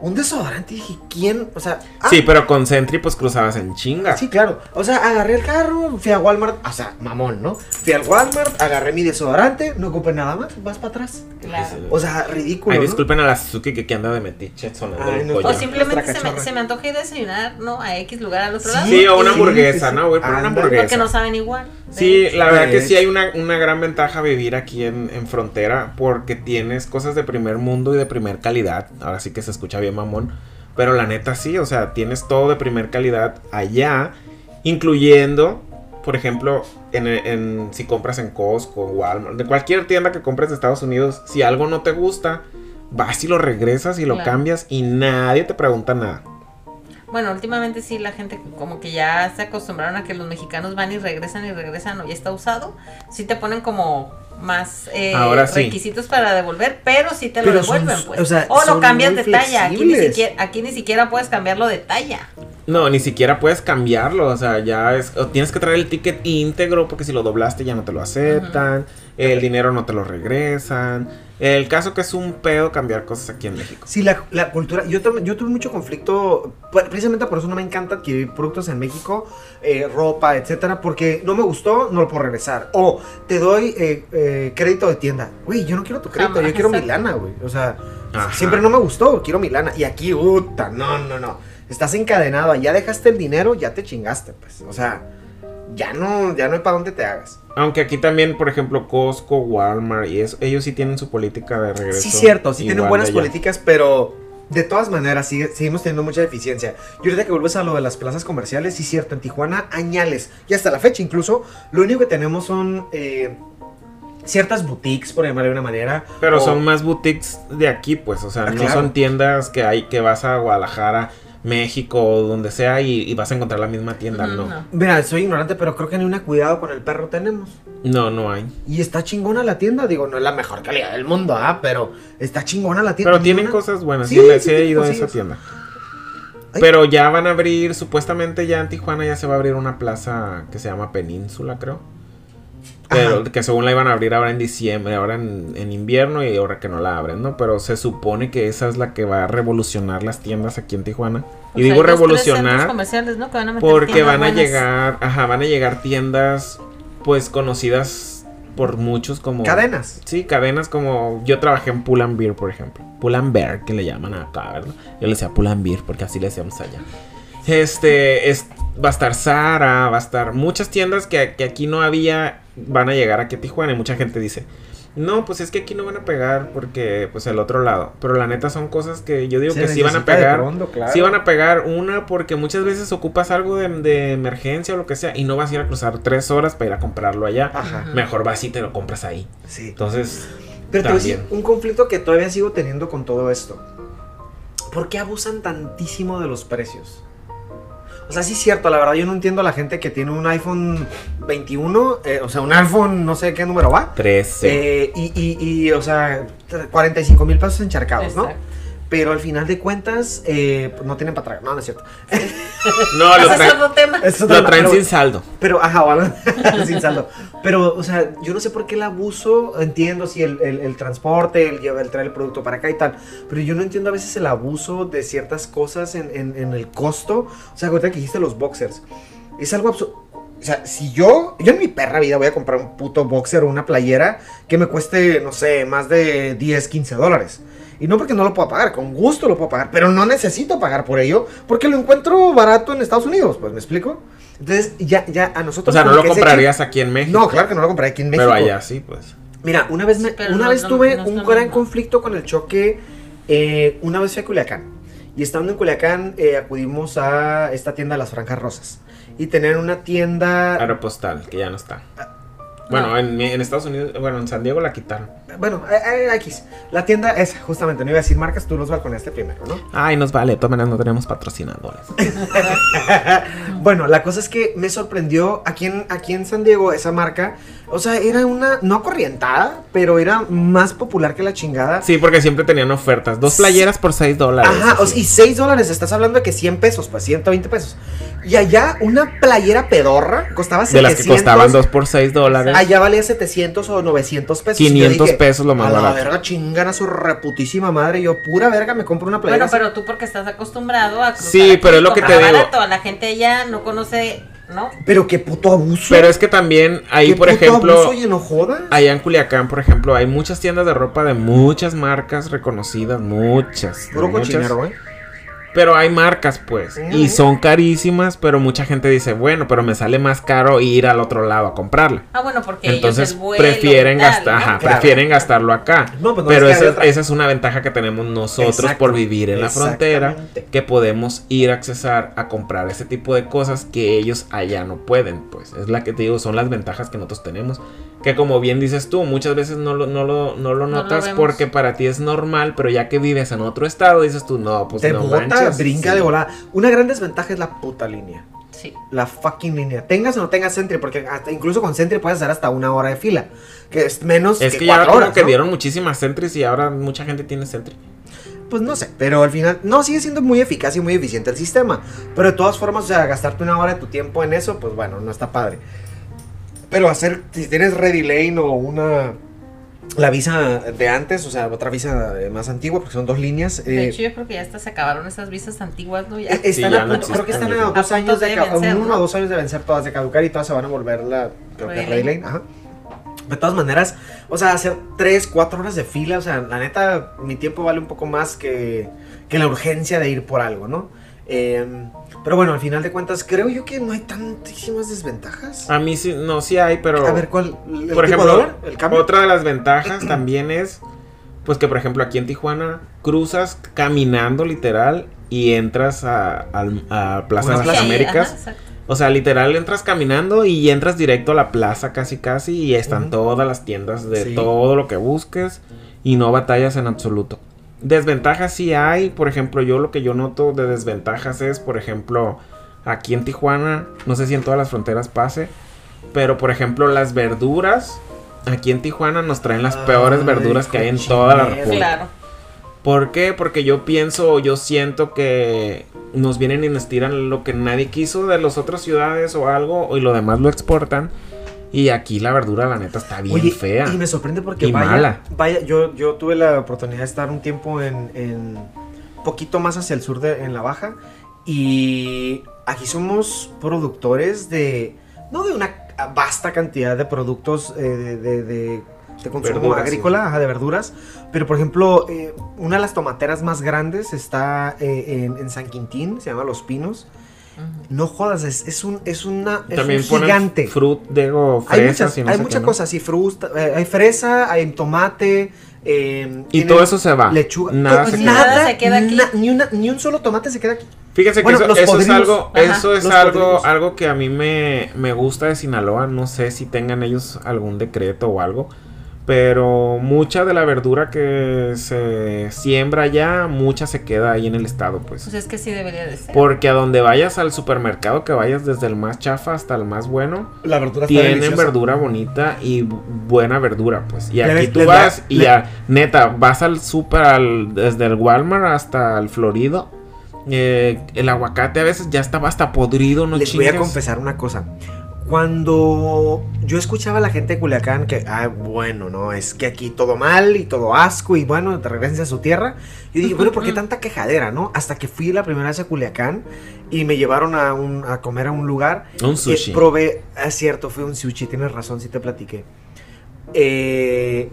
C: Un desodorante, y dije, ¿quién? O sea, ah,
A: Sí, pero con Sentry pues cruzabas en chinga.
C: Sí, claro. O sea, agarré el carro, fui a Walmart, o sea, mamón, ¿no? Fui al Walmart, agarré mi desodorante, no ocupé nada más, vas para atrás.
B: Claro.
C: O sea, ridículo.
A: Ay,
C: ¿no?
A: disculpen a la Suzuki que aquí anda de metiche sonando
C: Ay, no.
B: O simplemente se me, se me antoja ir a desayunar, ¿no? A X lugar al otro lado.
A: Sí, o una
C: Sí,
A: hamburguesa,
C: sí,
A: ¿no? Voy por una hamburguesa.
B: Porque no saben igual.
A: Sí, la verdad
C: De
A: que sí hay una, una gran ventaja vivir aquí en, en frontera porque tienes cosas de primer mundo y de primer calidad. Ahora sí que se escucha bien mamón. Pero la neta sí, o sea, tienes todo de primer calidad allá, incluyendo, por ejemplo, en, en- si compras en Costco, Walmart, de cualquier tienda que compres de Estados Unidos, si algo no te gusta, vas y lo regresas y lo
B: Claro.
A: cambias y nadie te pregunta nada.
B: Bueno, últimamente sí, la gente como que ya se acostumbraron a que los mexicanos van y regresan y regresan o ya está usado. Sí te ponen como más eh,
A: Ahora sí.
B: requisitos para devolver, pero sí te lo
C: Pero son-
B: devuelven, pues.
C: o sea,
B: o lo cambias de talla. Aquí ni, siquiera, aquí ni siquiera puedes cambiarlo de talla.
A: No, ni siquiera puedes cambiarlo, o sea, ya es, o tienes que traer el ticket íntegro porque si lo doblaste ya no te lo aceptan, el dinero no te lo regresan. El caso que es un pedo cambiar cosas aquí en México.
C: Sí, la, la cultura. Yo, yo tuve mucho conflicto. pues, Precisamente por eso no me encanta adquirir productos en México, eh, ropa, etcétera. Porque no me gustó, no lo puedo regresar. O te doy eh, eh, crédito de tienda. Güey, yo no quiero tu crédito,
B: Jamás,
C: yo quiero mi lana, güey. O sea,
A: Ajá.
C: siempre no me gustó, quiero mi lana. Y aquí, puta, no, no, no. Estás encadenado, ya dejaste el dinero, ya te chingaste, pues. O sea, ya no, ya no hay para dónde te hagas.
A: Aunque aquí también, por ejemplo, Costco, Walmart y eso, ellos sí tienen su política de regreso.
C: Sí, cierto, sí tienen buenas políticas, pero de todas maneras sigue- seguimos teniendo mucha deficiencia. Y ahorita que vuelves a lo de las plazas comerciales, sí, cierto, en Tijuana, añales, y hasta la fecha incluso, lo único que tenemos son eh, ciertas boutiques, por llamarlo de una manera.
A: Pero
C: o-
A: son más boutiques de aquí, pues, o sea,
C: Ah,
A: no
C: claro.
A: son tiendas que hay que vas a Guadalajara, México o donde sea y, y vas a encontrar la misma tienda, no.
B: no.
C: Mira, soy ignorante, pero creo que ni una cuidado con el perro tenemos.
A: No, no hay.
C: Y está chingona la tienda, digo, no es la mejor calidad del mundo, ¿ah? Pero está chingona la tienda.
A: Pero tienen
C: una-
A: cosas buenas,
C: Sí,
A: sí, le-
C: sí,
A: sí he ido a esa tienda.
C: Ay.
A: Pero ya van a abrir, supuestamente ya en Tijuana ya se va a abrir una plaza que se llama Península, creo. Pero
C: Ajá.
A: que según la iban a abrir ahora en diciembre, ahora en, en invierno y ahora que no la abren, ¿no? Pero se supone que esa es la que va a revolucionar las tiendas aquí en Tijuana.
B: O
A: Y
B: sea,
A: digo revolucionar
B: comerciales, ¿no? Que van a meter
A: porque van a
B: buenas.
A: llegar, ajá, van a llegar tiendas pues conocidas por muchos como
C: Cadenas.
A: Sí, cadenas como yo trabajé en Pull and Beer, por ejemplo. Pull and Bear, que le llaman acá, ¿verdad? Yo le decía Pull and Beer porque así le decíamos allá. Este, es, va a estar Sara, va a estar muchas tiendas que, que aquí no había, van a llegar aquí a Tijuana y mucha gente dice, no, pues es que aquí no van a pegar porque, pues, el otro lado. Pero la neta son cosas que yo digo
C: Se
A: que sí van a pegar.
C: pronto, claro.
A: Sí van a pegar una porque muchas veces ocupas algo de, de emergencia o lo que sea y no vas a ir a cruzar tres horas para ir a comprarlo allá.
C: Ajá.
A: Mejor vas y te lo compras ahí.
C: Sí.
A: Entonces,
C: Pero te voy a decir, un conflicto que todavía sigo teniendo con todo esto. ¿Por qué abusan tantísimo de los precios? O sea, sí es cierto, la verdad yo no entiendo a la gente que tiene un iPhone 21, eh, o sea, un iPhone no sé qué número va.
A: 13.
C: eh, y, y, y, o sea, 45 mil pesos encharcados, ¿no? Pero al final de cuentas, eh, no tienen para traer. No, no es cierto.
A: no, lo, traen-
B: otro tema.
C: Otro
A: lo traen
C: pero-
A: sin saldo.
C: Pero, ajá, bueno, sin saldo. Pero, o sea, yo no sé por qué el abuso, entiendo si el, el- el transporte, el, el traer el producto para acá y tal, pero yo no entiendo a veces el abuso de ciertas cosas en, en- en el costo. O sea, ahorita que dijiste los boxers, es algo absurdo. O sea, si yo, yo en mi perra vida voy a comprar un puto boxer o una playera que me cueste, no sé, más de 10, 15 dólares. Y no porque no lo pueda pagar, con gusto lo puedo pagar, pero no necesito pagar por ello porque lo encuentro barato en Estados Unidos, pues, ¿me explico? Entonces, ya, ya a
A: O
C: nosotros...
A: sea, no lo comprarías aquí en México.
C: no, claro que no lo compraré aquí en México.
A: Pero allá sí, pues.
C: Mira, una vez, me-
B: Sí,
C: una
B: no-
C: vez
B: no-
C: tuve
B: no
C: un gran conflicto con el choque. eh, una vez fui a Culiacán. Y estando en Culiacán, eh, acudimos a esta tienda de las Franjas Rosas. Y tenían una tienda.
A: Aeropostal, que ya no está. Bueno, en, en Estados Unidos, bueno, en San Diego la quitaron.
C: Bueno, eh, eh, X. La tienda esa, justamente, no iba a decir marcas, tú los balconeaste primero, ¿no?
A: Ay, nos vale, de todas maneras no tenemos patrocinadores.
C: Bueno, la cosa es que me sorprendió aquí en, aquí en San Diego esa marca. O sea, era una, no corrientada, pero era más popular que la chingada.
A: Sí, porque siempre tenían ofertas. Dos playeras por 6 dólares.
C: Ajá, o
A: así.
C: sea, y 6 dólares, estás hablando de que 100 pesos, pues 120 pesos. Y allá una playera pedorra costaba 700.
A: De las que costaban 2 por 6 dólares.
C: Allá valía 700 o 900 pesos. Y yo
A: 500
C: dije,
A: pesos lo más
C: A la
A: barato.
C: verga, chingan a su reputísima madre. Yo, pura verga, me compro una playera.
B: Bueno, pero tú porque estás acostumbrado a
A: Sí, pero es lo que te digo.
B: barato. La gente ya no conoce, ¿no?
C: Pero qué puto abuso.
A: Pero es que también ahí,
C: Qué
A: por
C: puto
A: ejemplo,
C: abuso y no jodas.
A: allá en Culiacán, por ejemplo, hay muchas tiendas de ropa de muchas marcas reconocidas, muchas.
C: Puro
A: muchas.
C: cochinero, ¿eh?
A: Pero hay marcas, pues, y son carísimas, pero mucha gente dice, bueno, pero me sale más caro ir al otro lado a comprarla.
B: Ah, bueno, porque
A: Entonces
B: ellos vuelo
A: prefieren
B: tal,
A: gastar,
B: ¿no?
A: ajá,
C: Claro.
A: prefieren gastarlo acá.
C: No, pues no
A: Pero esa, esa es una ventaja que tenemos nosotros
C: Exacto.
A: por vivir en la frontera, que podemos ir a accesar a comprar ese tipo de cosas que ellos allá no pueden, pues. Es la que te digo, son las ventajas que nosotros tenemos. Que como bien dices tú, muchas veces no lo, no lo, no lo
B: No lo
A: notas
B: vemos.
A: porque para ti es normal, pero ya que vives en otro estado, dices tú, no, pues
C: Te
A: no manches,
C: brinca
A: sí.
C: de volada. Una gran desventaja es la puta línea.
B: Sí.
C: La fucking línea. Tengas o no tengas Sentry, porque hasta, incluso con Sentry puedes hacer hasta una hora de fila. Que es menos
A: Es
C: que,
A: que ya
C: cuatro
A: como
C: horas.
A: que
C: ¿no?
A: dieron muchísimas Sentries y ahora mucha gente tiene Sentry.
C: pues no sé. Pero al final, no, sigue siendo muy eficaz y muy eficiente el sistema. Pero de todas formas, o sea, gastarte una hora de tu tiempo en eso, pues bueno, no está padre. Pero hacer, si tienes Ready Lane o una. La visa de antes, o sea, otra visa eh, más antigua, porque son dos líneas.
B: De
C: eh,
B: hecho, yo creo que ya hasta se acabaron esas visas antiguas, ¿no? Ya.
C: eh, están
A: ya
C: a
A: no
C: punto- creo que están a dos años de, uno
B: ¿no?
C: o dos años de vencer todas de caducar y todas se van a volver la creo que.
B: Lane,
C: ajá. De todas maneras, o sea, hacer 3, 4 horas de fila, o sea, la neta, mi tiempo vale un poco más que, que la urgencia de ir por algo, ¿no? Eh, pero bueno, al final de cuentas, creo yo que no hay tantísimas desventajas.
A: A mí sí, no, sí hay, pero...
C: A ver, ¿cuál? ¿El
A: por ejemplo,
C: dólar? ¿El cambio?
A: otra de las ventajas también es, pues que por ejemplo aquí en Tijuana cruzas caminando literal y entras a, a Plaza de las
C: plaza.
A: Américas.
B: ajá.
A: O sea, literal entras caminando y entras directo a la plaza casi casi y están todas las tiendas de
C: Sí.
A: todo lo que busques y no batallas en absoluto. Desventajas sí hay, por ejemplo, yo lo que yo noto de desventajas es, por ejemplo, aquí en Tijuana, no sé si en todas las fronteras pase, pero por ejemplo las verduras, aquí en Tijuana nos traen las peores
C: Ay,
A: verduras que hay en toda la república.
B: Claro.
A: ¿Por qué? Porque yo pienso, yo siento que nos vienen y nos tiran lo que nadie quiso de las otras ciudades o algo y lo demás lo exportan. Y aquí la verdura, la neta, está bien
C: Oye,
A: fea.
C: Y me sorprende porque
A: Y
C: vaya,
A: mala.
C: vaya, yo, yo tuve la oportunidad de estar un tiempo en, en poquito más hacia el sur de en la baja y aquí somos productores de no de una vasta cantidad de productos eh, de, de- de- de consumo
A: Verduras,
C: agrícola, ajá, de verduras, pero por ejemplo eh, una de las tomateras más grandes está eh, en, en San Quintín, se llama Los Pinos. No jodas, es, es un es una es
A: También
C: un gigante.
A: fruit, digo,
C: Hay muchas,
A: no
C: hay muchas cosas, sí, fruta, eh, hay fresa, hay tomate, eh,
A: Y todo eso se va.
C: lechuga,
A: Nada se queda.
C: nada,
B: Nada se queda aquí.
C: na- ni, una- ni un solo tomate se queda aquí.
A: Fíjense que
C: Bueno,
A: eso, es algo,
B: Ajá.
A: eso es algo,
C: podridos.
A: algo que a mí me, me gusta de Sinaloa. No sé si tengan ellos algún decreto o algo. Pero mucha de la verdura que se siembra allá, mucha se queda ahí en el estado, pues.
B: Pues es que sí debería de ser.
A: Porque a donde vayas al supermercado, que vayas desde el más chafa hasta el más bueno,
C: La verdura
A: tienen verdura bonita y bu- buena verdura, pues. Y aquí tú
C: da-
A: vas y
C: le-
A: ya, neta, vas al super, al- desde el Walmart hasta el Florido. eh, el aguacate a veces ya estaba hasta podrido, no
C: Les voy a confesar una cosa. Cuando yo escuchaba a la gente de Culiacán que, ah, bueno, no, es que aquí todo mal y todo asco y bueno, te regreses a su tierra. Yo dije, bueno, ¿por qué tanta quejadera, no? Hasta que fui la primera vez a Culiacán y me llevaron a, un- a comer a un lugar
A: Un sushi.
C: Eh, probé, es cierto, fue un sushi, tienes razón, sí te platiqué. Eh,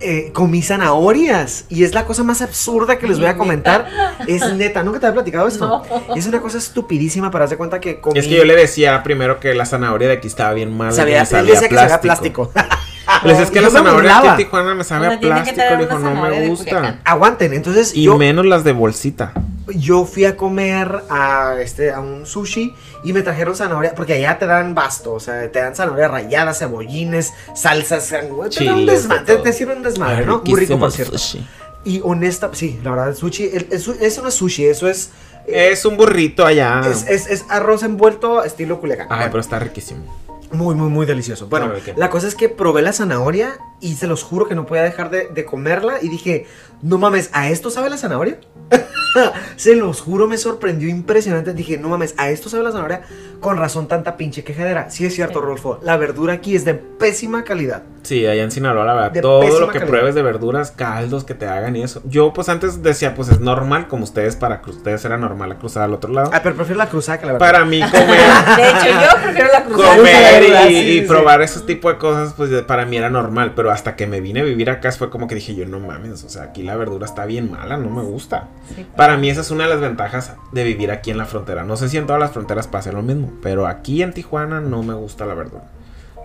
C: eh, comí zanahorias y es la cosa más absurda que les voy a comentar. Es neta, nunca te había platicado esto.
B: No.
C: Es una cosa estupidísima, haz de cuenta que comí.
A: Es que yo le decía primero que la zanahoria de aquí estaba bien mala. y
C: sabía, él decía que sabía plástico.
A: Les es que
C: Y
A: la zanahoria aquí en Tijuana me sabe a plástico. Le dijo, no me gusta.
C: Aguanten, entonces
A: Y
C: yo,
A: menos las de bolsita.
C: yo fui a comer a este a un sushi y me trajeron zanahoria porque allá te dan basto, o sea, te dan zanahoria rayada, cebollines, salsas, te dan un
A: Chiles,
C: desmadre,
A: de
C: te, te sirven un desmadre, ¿no? Muy rico por cierto.
A: sushi.
C: Y honesta, sí, la verdad, el sushi, el- el eso no es sushi, eso es
A: Es un burrito allá.
C: es, es- es arroz envuelto estilo Culiacán.
A: Ay,
C: Bueno.
A: pero está riquísimo.
C: Muy, muy, muy delicioso. Bueno, la cosa es que probé la zanahoria y se los juro que no podía dejar de, de comerla y dije, no mames, ¿a esto sabe la zanahoria? se los juro, me sorprendió impresionante. Dije, no mames, ¿a esto sabe la zanahoria? Con razón tanta pinche quejadera. Sí es cierto,
B: Sí.
C: Rolfo, la verdura aquí es de pésima calidad.
A: Sí, allá en Sinaloa, la verdad,
C: De
A: todo lo que
C: calidad.
A: pruebes de verduras, caldos que te hagan y eso. Yo, pues antes decía, pues es normal, como ustedes, para ustedes era normal a cruzar al otro lado.
C: Ah, pero prefiero la cruzada que la verdad.
A: Para mí, comer,
B: De hecho, yo prefiero la cruzada.
A: comer y,
C: sí,
A: y
C: sí.
A: probar ese tipo de cosas, pues para mí era normal. Pero hasta que me vine a vivir acá fue como que dije, yo no mames, o sea, aquí la verdura está bien mala, no me gusta.
B: Sí.
A: Para mí esa es una de las ventajas de vivir aquí en la frontera. No sé si en todas las fronteras pase lo mismo, pero aquí en Tijuana no me gusta la verdura.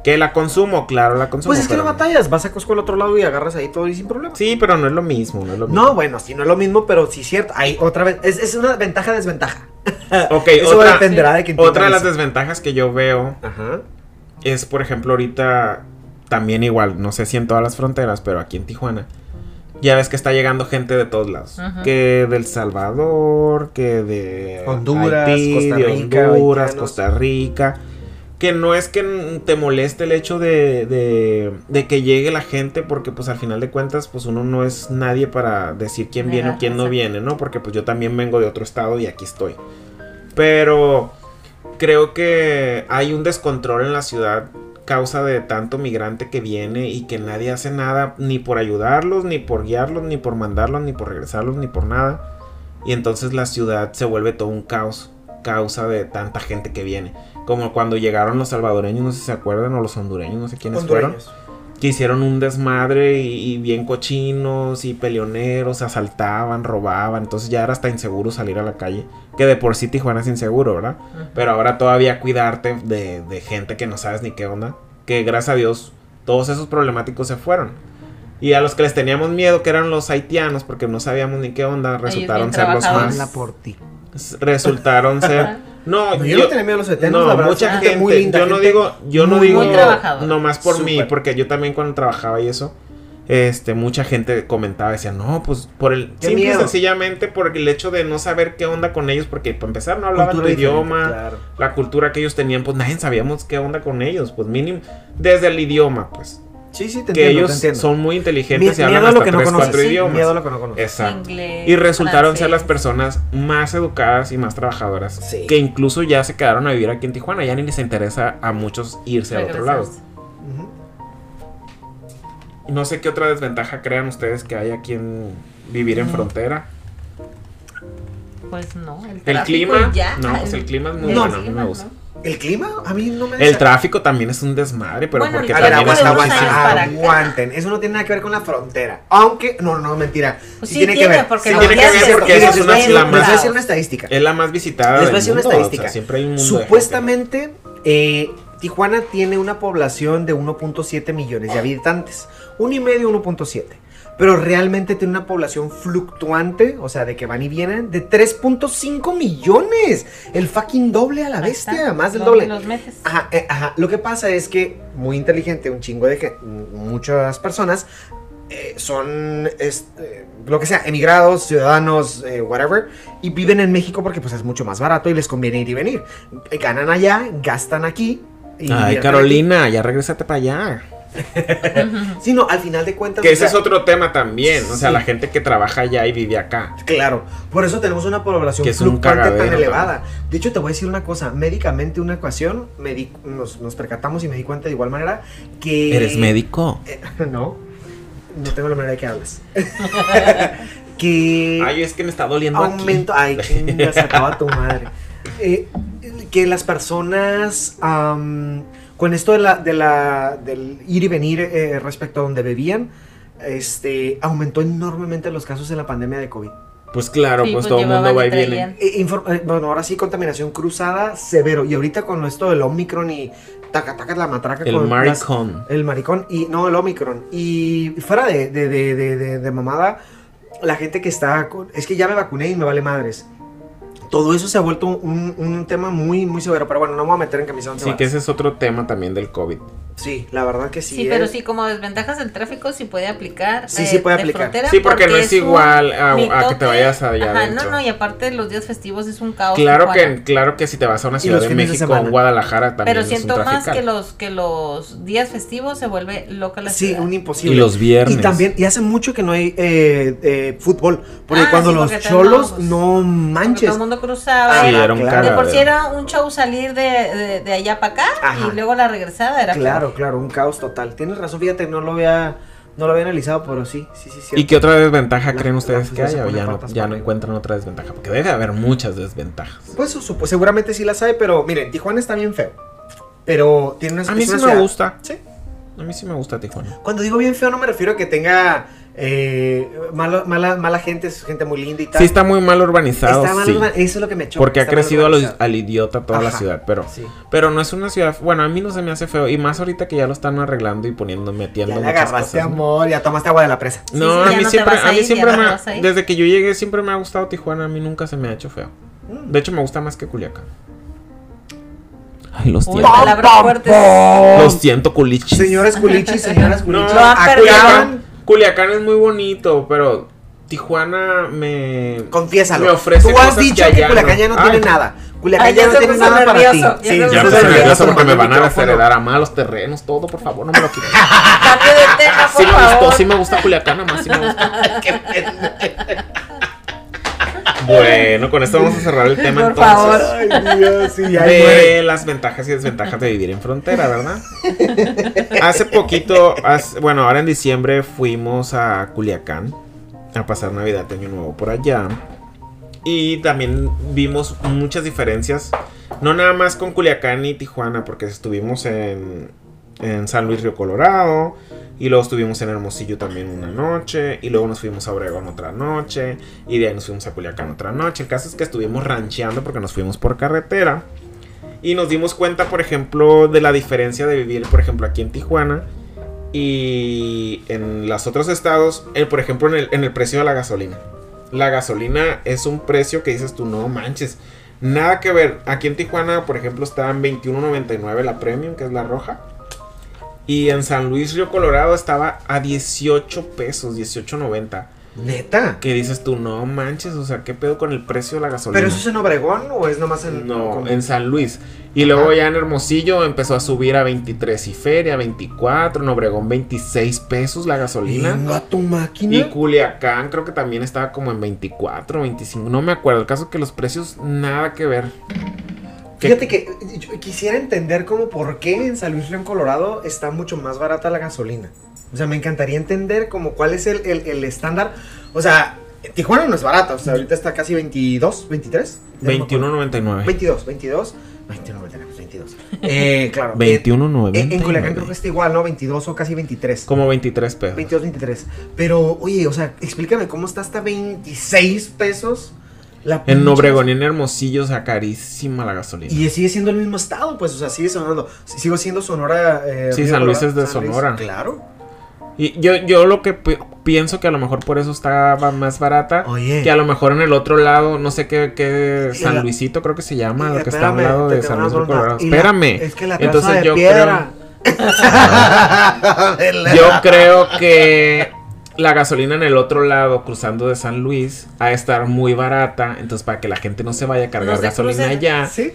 A: Que la consumo, claro, la consumo.
C: pues es que no batallas, vas a Costco al otro lado y agarras ahí todo y sin problema.
A: Sí, pero no es lo mismo, no es lo mismo.
C: No, bueno, sí, no es lo mismo, pero sí es cierto. Hay otra vez, es, es una ventaja-desventaja.
A: Ok,
C: Eso
A: otra,
C: dependerá de quién
A: otra de las desventajas que yo veo
C: Ajá.
A: es, por ejemplo, ahorita también igual, no sé si en todas las fronteras, pero aquí en Tijuana. Ya ves que está llegando gente de todos lados.
B: Ajá.
A: Que del Salvador, que de
C: Honduras,
A: Haití,
C: Costa
A: de Honduras. Costa Rica. Que no es que te moleste el hecho de, de, de, que llegue la gente, porque pues al final de cuentas, pues uno no es nadie para decir quién viene o quién no viene, ¿no? Porque pues yo también vengo de otro estado y aquí estoy. Pero creo que hay un descontrol en la ciudad causa de tanto migrante que viene y que nadie hace nada ni por ayudarlos, ni por guiarlos, ni por mandarlos, ni por regresarlos, ni por nada. Y entonces la ciudad se vuelve todo un caos, causa de tanta gente que viene. Como cuando llegaron los salvadoreños, no sé si se acuerdan, o los hondureños, no sé quiénes fueron. Que hicieron un desmadre y, bien cochinos y peleoneros, asaltaban, robaban. Entonces ya era hasta inseguro salir a la calle. Que de por sí Tijuana es inseguro, ¿verdad? Pero ahora todavía cuidarte de, de gente que no sabes ni qué onda. Que gracias a Dios todos esos problemáticos se fueron. Y a los que les teníamos miedo, que eran los haitianos, porque no sabíamos ni qué onda, resultaron ser los más.
C: por ti.
A: Resultaron ser no,
C: yo, no tenía miedo a los eternos,
A: no, mucha gente, muy linda, yo no digo, yo no digo nomás por mí, porque yo también cuando trabajaba y eso, este, mucha gente comentaba, decía, no, pues por el, simple y sencillamente por el hecho de no saber qué onda con ellos, porque para empezar no hablaban tu idioma, la cultura que ellos tenían, pues nadie sabíamos qué onda con ellos, pues mínimo, desde el idioma, pues.
C: Sí, sí, te
A: que
C: entiendo,
A: ellos son muy inteligentes y hablan hasta tres, cuatro idiomas.
C: Miedo a lo que no conoces.
A: Exacto. y resultaron ser las personas más educadas y más trabajadoras. Que incluso ya se quedaron a vivir aquí en Tijuana. Ya ni les interesa a muchos irse a otro lado. No sé qué otra desventaja crean ustedes que hay aquí en vivir en frontera.
B: Pues no, el,
A: el clima. No, pues el clima es muy bueno, a mí me gusta.
C: ¿El clima? A mí no me
A: El tráfico también es un desmadre, pero porque
C: a también es aguanten, aguanten. Eso no tiene nada que ver con la frontera. Aunque, no, no, mentira.
B: Pues sí, tiene, que ver. Porque
A: sí, tiene que ver porque es una,
C: la más, Les voy una estadística.
A: Es la más visitada
C: Les voy a decir una estadística.
A: O sea, siempre hay un mundo
C: Supuestamente, eh, Tijuana tiene una población de 1.7 millones de habitantes. 1,5, 1.7 pero realmente tiene una población fluctuante, o sea, de que van y vienen, de 3.5 millones. El fucking doble a la bestia, más del doble.
B: Los meses.
C: Ajá, eh, ajá. Lo que pasa es que, muy inteligente, un chingo de que muchas personas eh, son, eh, lo que sea, emigrados, ciudadanos, whatever, y viven en México porque pues es mucho más barato y les conviene ir y venir. ganan allá, gastan aquí.
A: Ay, Carolina, ya regresate para allá.
C: Sino al final de cuentas.
A: Que ese es otro tema también. O sea, la gente que trabaja allá y vive acá.
C: Claro. Por eso tenemos una población fluctuante tan elevada. De hecho, te voy a decir una cosa. Médicamente, una ecuación, nos, percatamos y me di cuenta de igual manera que.
A: ¿Eres médico?
C: Eh, no. No tengo la manera de que hables. que.
A: Ay, es que me está doliendo.
C: Aumento. Ay, chinga, se acaba tu madre. Eh, que las personas con esto de la, de la, del ir y venir eh, respecto a donde bebían, este, aumentó enormemente los casos en la pandemia de COVID.
A: Pues claro, pues, pues, todo el mundo va y viene.
C: Eh, eh, bueno, ahora sí, contaminación cruzada severo. Y ahorita con esto del Omicron y taca, taca la matraca.
A: El maricón.
C: el maricón y no el Omicron. Y fuera de, de, de, de, de mamada, la gente que está... es que ya me vacuné y me vale madres todo eso se ha vuelto un, tema muy, muy severo. Pero bueno, no me voy a meter en camisón.
A: Sí, que ese es otro tema también del COVID.
C: Sí, la verdad que sí.
B: Sí, pero sí, como desventajas del tráfico sí puede aplicar.
C: Sí, sí eh, puede aplicar.
A: Sí, porque, no es, igual a, que te vayas allá Ajá,
B: no, no, y aparte los días festivos es un caos.
A: Claro que, claro que si te vas a una ciudad de México o Guadalajara también
B: Pero siento más que los, que los días festivos se vuelve loca la
C: Sí, un imposible.
A: Y los viernes.
C: Y también, y hace mucho que no hay eh, eh, fútbol, porque ah, cuando los cholos, no manches.
B: Todo el mundo cruzaba.
A: Sí, era un
B: De por sí era un show salir de, de, allá para acá y luego la regresada era
C: Claro, claro, un caos total. Tienes razón, fíjate, no lo había, no lo había analizado, pero sí, sí, sí.
A: ¿Y qué otra desventaja creen ustedes que haya o ya no, ya no encuentran otra desventaja? Porque debe haber muchas desventajas.
C: Pues, seguramente sí las hay, pero miren, Tijuana está bien feo. Pero tiene una
A: A mí sí me gusta. Sí. A mí sí me gusta Tijuana.
C: Cuando digo bien feo no me refiero a que tenga eh, mala, mala gente, es gente muy linda y tal.
A: Sí, está muy mal urbanizado.
C: Eso es lo que me choca.
A: Porque ha crecido al, idiota toda la ciudad. Pero, pero no es una ciudad. Bueno, a mí no se me hace feo. Y más ahorita que ya lo están arreglando y poniendo, metiendo.
C: Ya le agarraste amor, ya tomaste agua de la presa.
A: No, a mí siempre, a, mí siempre me. Desde que yo llegué, siempre me ha gustado Tijuana. A mí nunca se me ha hecho feo. Mm. De hecho, me gusta más que Culiacán. Ay, los tiento. Los siento, culichis.
C: Señores culichis, señoras culichis.
A: No, Culiacán es muy bonito, pero Tijuana me.
C: Confiésalo.
A: Me ofrece
C: Tú has dicho que Culiacán ya no tiene nada. Culiacán
B: Ay,
C: ya,
B: ya
C: no tiene nada para ti.
B: nervioso, ya
A: Ya me nervioso
C: ya
A: porque me van a desheredar a más los terrenos, todo, por favor, no me lo quiten.
B: Cambio de tema, por
A: Sí me gustó, sí me gusta Culiacán, nada más sí me gusta. Bueno, con esto vamos a cerrar el tema
B: Por
A: entonces.
B: favor.
C: Ay, Dios, sí, ya
A: de
C: muere.
A: las ventajas y desventajas de vivir en frontera, ¿verdad? Hace poquito, hace- bueno, ahora en diciembre fuimos a Culiacán a pasar Navidad, Año Nuevo por allá. Y también vimos muchas diferencias, no nada más con Culiacán y Tijuana, porque estuvimos en, en San Luis Río Colorado, y luego estuvimos en Hermosillo también una noche, y luego nos fuimos a Obregón otra noche, y de ahí nos fuimos a Culiacán otra noche. El caso es que estuvimos rancheando porque nos fuimos por carretera. Y nos dimos cuenta, por ejemplo, de la diferencia de vivir, por ejemplo, aquí en Tijuana y en los otros estados, eh, por ejemplo, en el, en el precio de la gasolina. La gasolina es un precio que dices tú, no manches. Nada que ver. Aquí en Tijuana, por ejemplo, está en 21.99 la premium, que es la roja. Y en San Luis Río Colorado estaba a 18 pesos, 18.90.
C: Neta.
A: Que dices tú, no manches, o sea, ¿qué pedo con el precio de la gasolina?
C: ¿Pero eso es en Obregón o es nomás en.?
A: No,
C: como-
A: en San Luis. Y luego ya en Hermosillo empezó a subir a 23 y feria, 24. En Obregón 26 pesos la gasolina.
C: Venga tu máquina.
A: Y Culiacán creo que también estaba como en 24, 25. No me acuerdo. El caso es que los precios nada que ver. Que-
C: Fíjate que eh, yo quisiera entender como por qué en San Luis Río, Colorado, está mucho más barata la gasolina. O sea, me encantaría entender como cuál es el, el- el estándar. O sea, Tijuana no es barata. O sea, ahorita está casi 22, 23. Ya no me acuerdo.
A: 21.99.
C: 22, 22. 21, 22, 22. Eh, claro.
A: 21.99.
C: En, en Culiacán creo que está igual, ¿no? 22 o casi 23.
A: Como 23 pesos.
C: 22, 23. Pero, oye, o sea, explícame cómo está hasta 26 pesos la
A: En Obregón y en Hermosillo, o sea, carísima la gasolina.
C: Y sigue siendo el mismo estado, pues, o sea, sigue sonando. Si- Sigo siendo Sonora. eh,
A: Sí,
C: Río
A: San Luis es de
C: San Luis,
A: Sonora.
C: Claro.
A: Y yo, yo lo que pi- pienso que a lo mejor por eso estaba más barata.
C: Oye.
A: Que a lo mejor en el otro lado, no sé qué, San
C: la-
A: Luisito creo que se llama, lo que está a un
C: espérame,
A: lado de San Luis del. Colorado.
C: La-
A: Espérame.
C: es que la
A: Entonces
C: de
A: yo
C: piedra.
A: creo, yo creo que la gasolina en el otro lado, cruzando de San Luis, a estar muy barata. Entonces, para que la gente no se vaya a cargar
B: No se
A: gasolina allá,
C: Sí.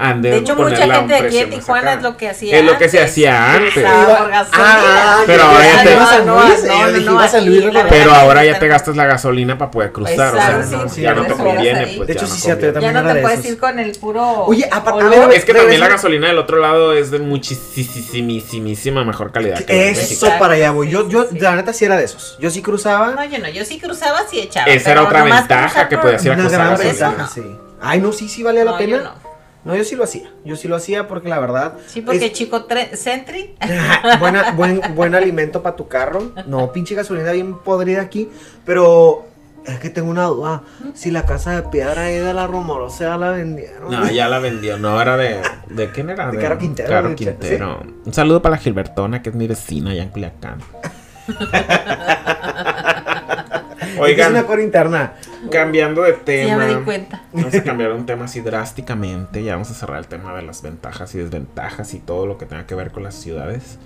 A: Han de,
B: De hecho, mucha gente aquí
A: precio
B: en Tijuana es lo que hacía
A: Es lo que se hacía antes.
C: Ah,
A: Pero ahora ya te-
B: No, no, no, no, aquí.
A: Pero ahora ya te gastas la gasolina para poder cruzar. o sea, no,
C: sí,
A: ya no te conviene. Pues,
C: De hecho,
A: ya no
C: sí,
A: conviene.
C: también
B: Ya no te
C: de
B: puedes
C: esos.
B: ir con el puro.
C: Oye, aparte-
A: Es que también la gasolina del otro lado es de muchísimísima mejor calidad. de.
C: Eso para allá voy. Yo, yo, la neta, sí era de esos. Yo sí cruzaba.
B: No, yo no, yo sí cruzaba, sí echaba.
A: Esa era otra ventaja que podías ir a
C: Una
A: cruzar
C: gran
A: gasolina.
C: ventaja, sí. Ay, no, sí, sí valía la
B: No,
C: pena.
B: No.
C: Yo sí lo hacía. Yo sí lo hacía porque la verdad.
B: Sí, porque
C: es-
B: chico Sentry.
C: buena, buen, buen alimento para tu carro. No, pinche gasolina bien podrida aquí. Pero es que tengo una duda. Si la casa de piedra ahí de la rumorosa ya la vendieron.
A: No, ya la vendió. No, era de. ¿De quién era?
C: De Caro Quintero,
A: Caro
C: de
A: Quintero. Un saludo para la Gilbertona, que es mi vecina allá en Culiacán.
C: Es una
A: Oigan,
C: cor interna.
A: Cambiando de
B: Sí,
A: tema.
B: ya me di cuenta.
A: Vamos a cambiar un tema así drásticamente. Ya vamos a cerrar el tema de las ventajas y desventajas y todo lo que tenga que ver con las ciudades.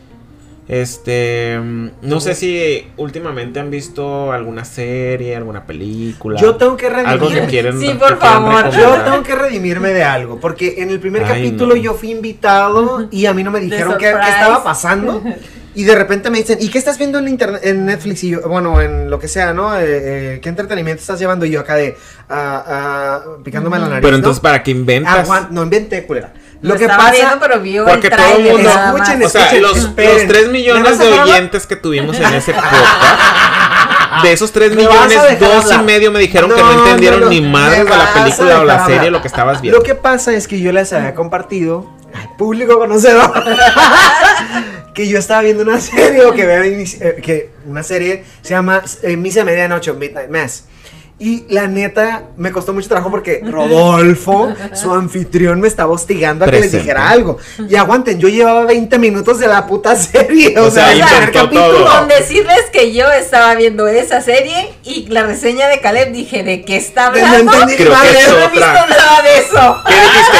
A: Este, mm, no sé si últimamente han visto alguna serie, alguna película.
C: Yo tengo que
A: algo que
C: redimirme.
A: quieren.
B: Sí, por favor.
C: Yo tengo que redimirme de algo, porque en el primer
A: Ay,
C: capítulo
A: no.
C: yo fui invitado y a mí no me dijeron qué, estaba pasando. Y de repente me dicen, ¿y qué estás viendo en internet, en Netflix? Y yo, bueno, en lo que sea, ¿no? Eh, eh, ¿Qué entretenimiento estás llevando? Y yo acá de, ah, ah, picándome la nariz,
A: Pero
C: ¿no?
A: entonces, ¿para qué inventas?
C: Aguant- no inventé, culera.
B: Lo,
C: Lo que pasa...
B: viendo, pero vio
A: Porque
B: el
A: todo el mundo-
B: más.
C: Escuchen,
A: O sea,
C: Escuchen,
A: los, los 3
C: ¿Me
A: millones de oyentes que tuvimos en ese podcast, de esos 3
C: ¿Me vas a
A: millones, dos y medio me dijeron que
C: No,
A: entendieron
C: no, no.
A: ni madre
C: Me
A: de la película o la serie, lo que estabas viendo.
C: Lo que pasa es que yo les había compartido, público conocedor, que yo estaba viendo una serie o que veo eh, que una serie se llama eh, Misa Medianoche Midnight Mass. Y la neta, me costó mucho trabajo porque Rodolfo, su anfitrión, me estaba hostigando a que les
A: Presente.
C: dijera algo. Y aguanten, yo llevaba 20 minutos de la puta serie. O,
A: O sea,
C: sea, el capítulo.
A: todo.
B: Con decirles que yo estaba viendo esa serie y la reseña de Caleb dije, ¿de qué está
C: No
B: hablando?
C: entendí
A: Creo que
C: madre.
A: es
B: Yo no he
A: otra.
B: visto nada de eso.
A: ¿Qué dijiste?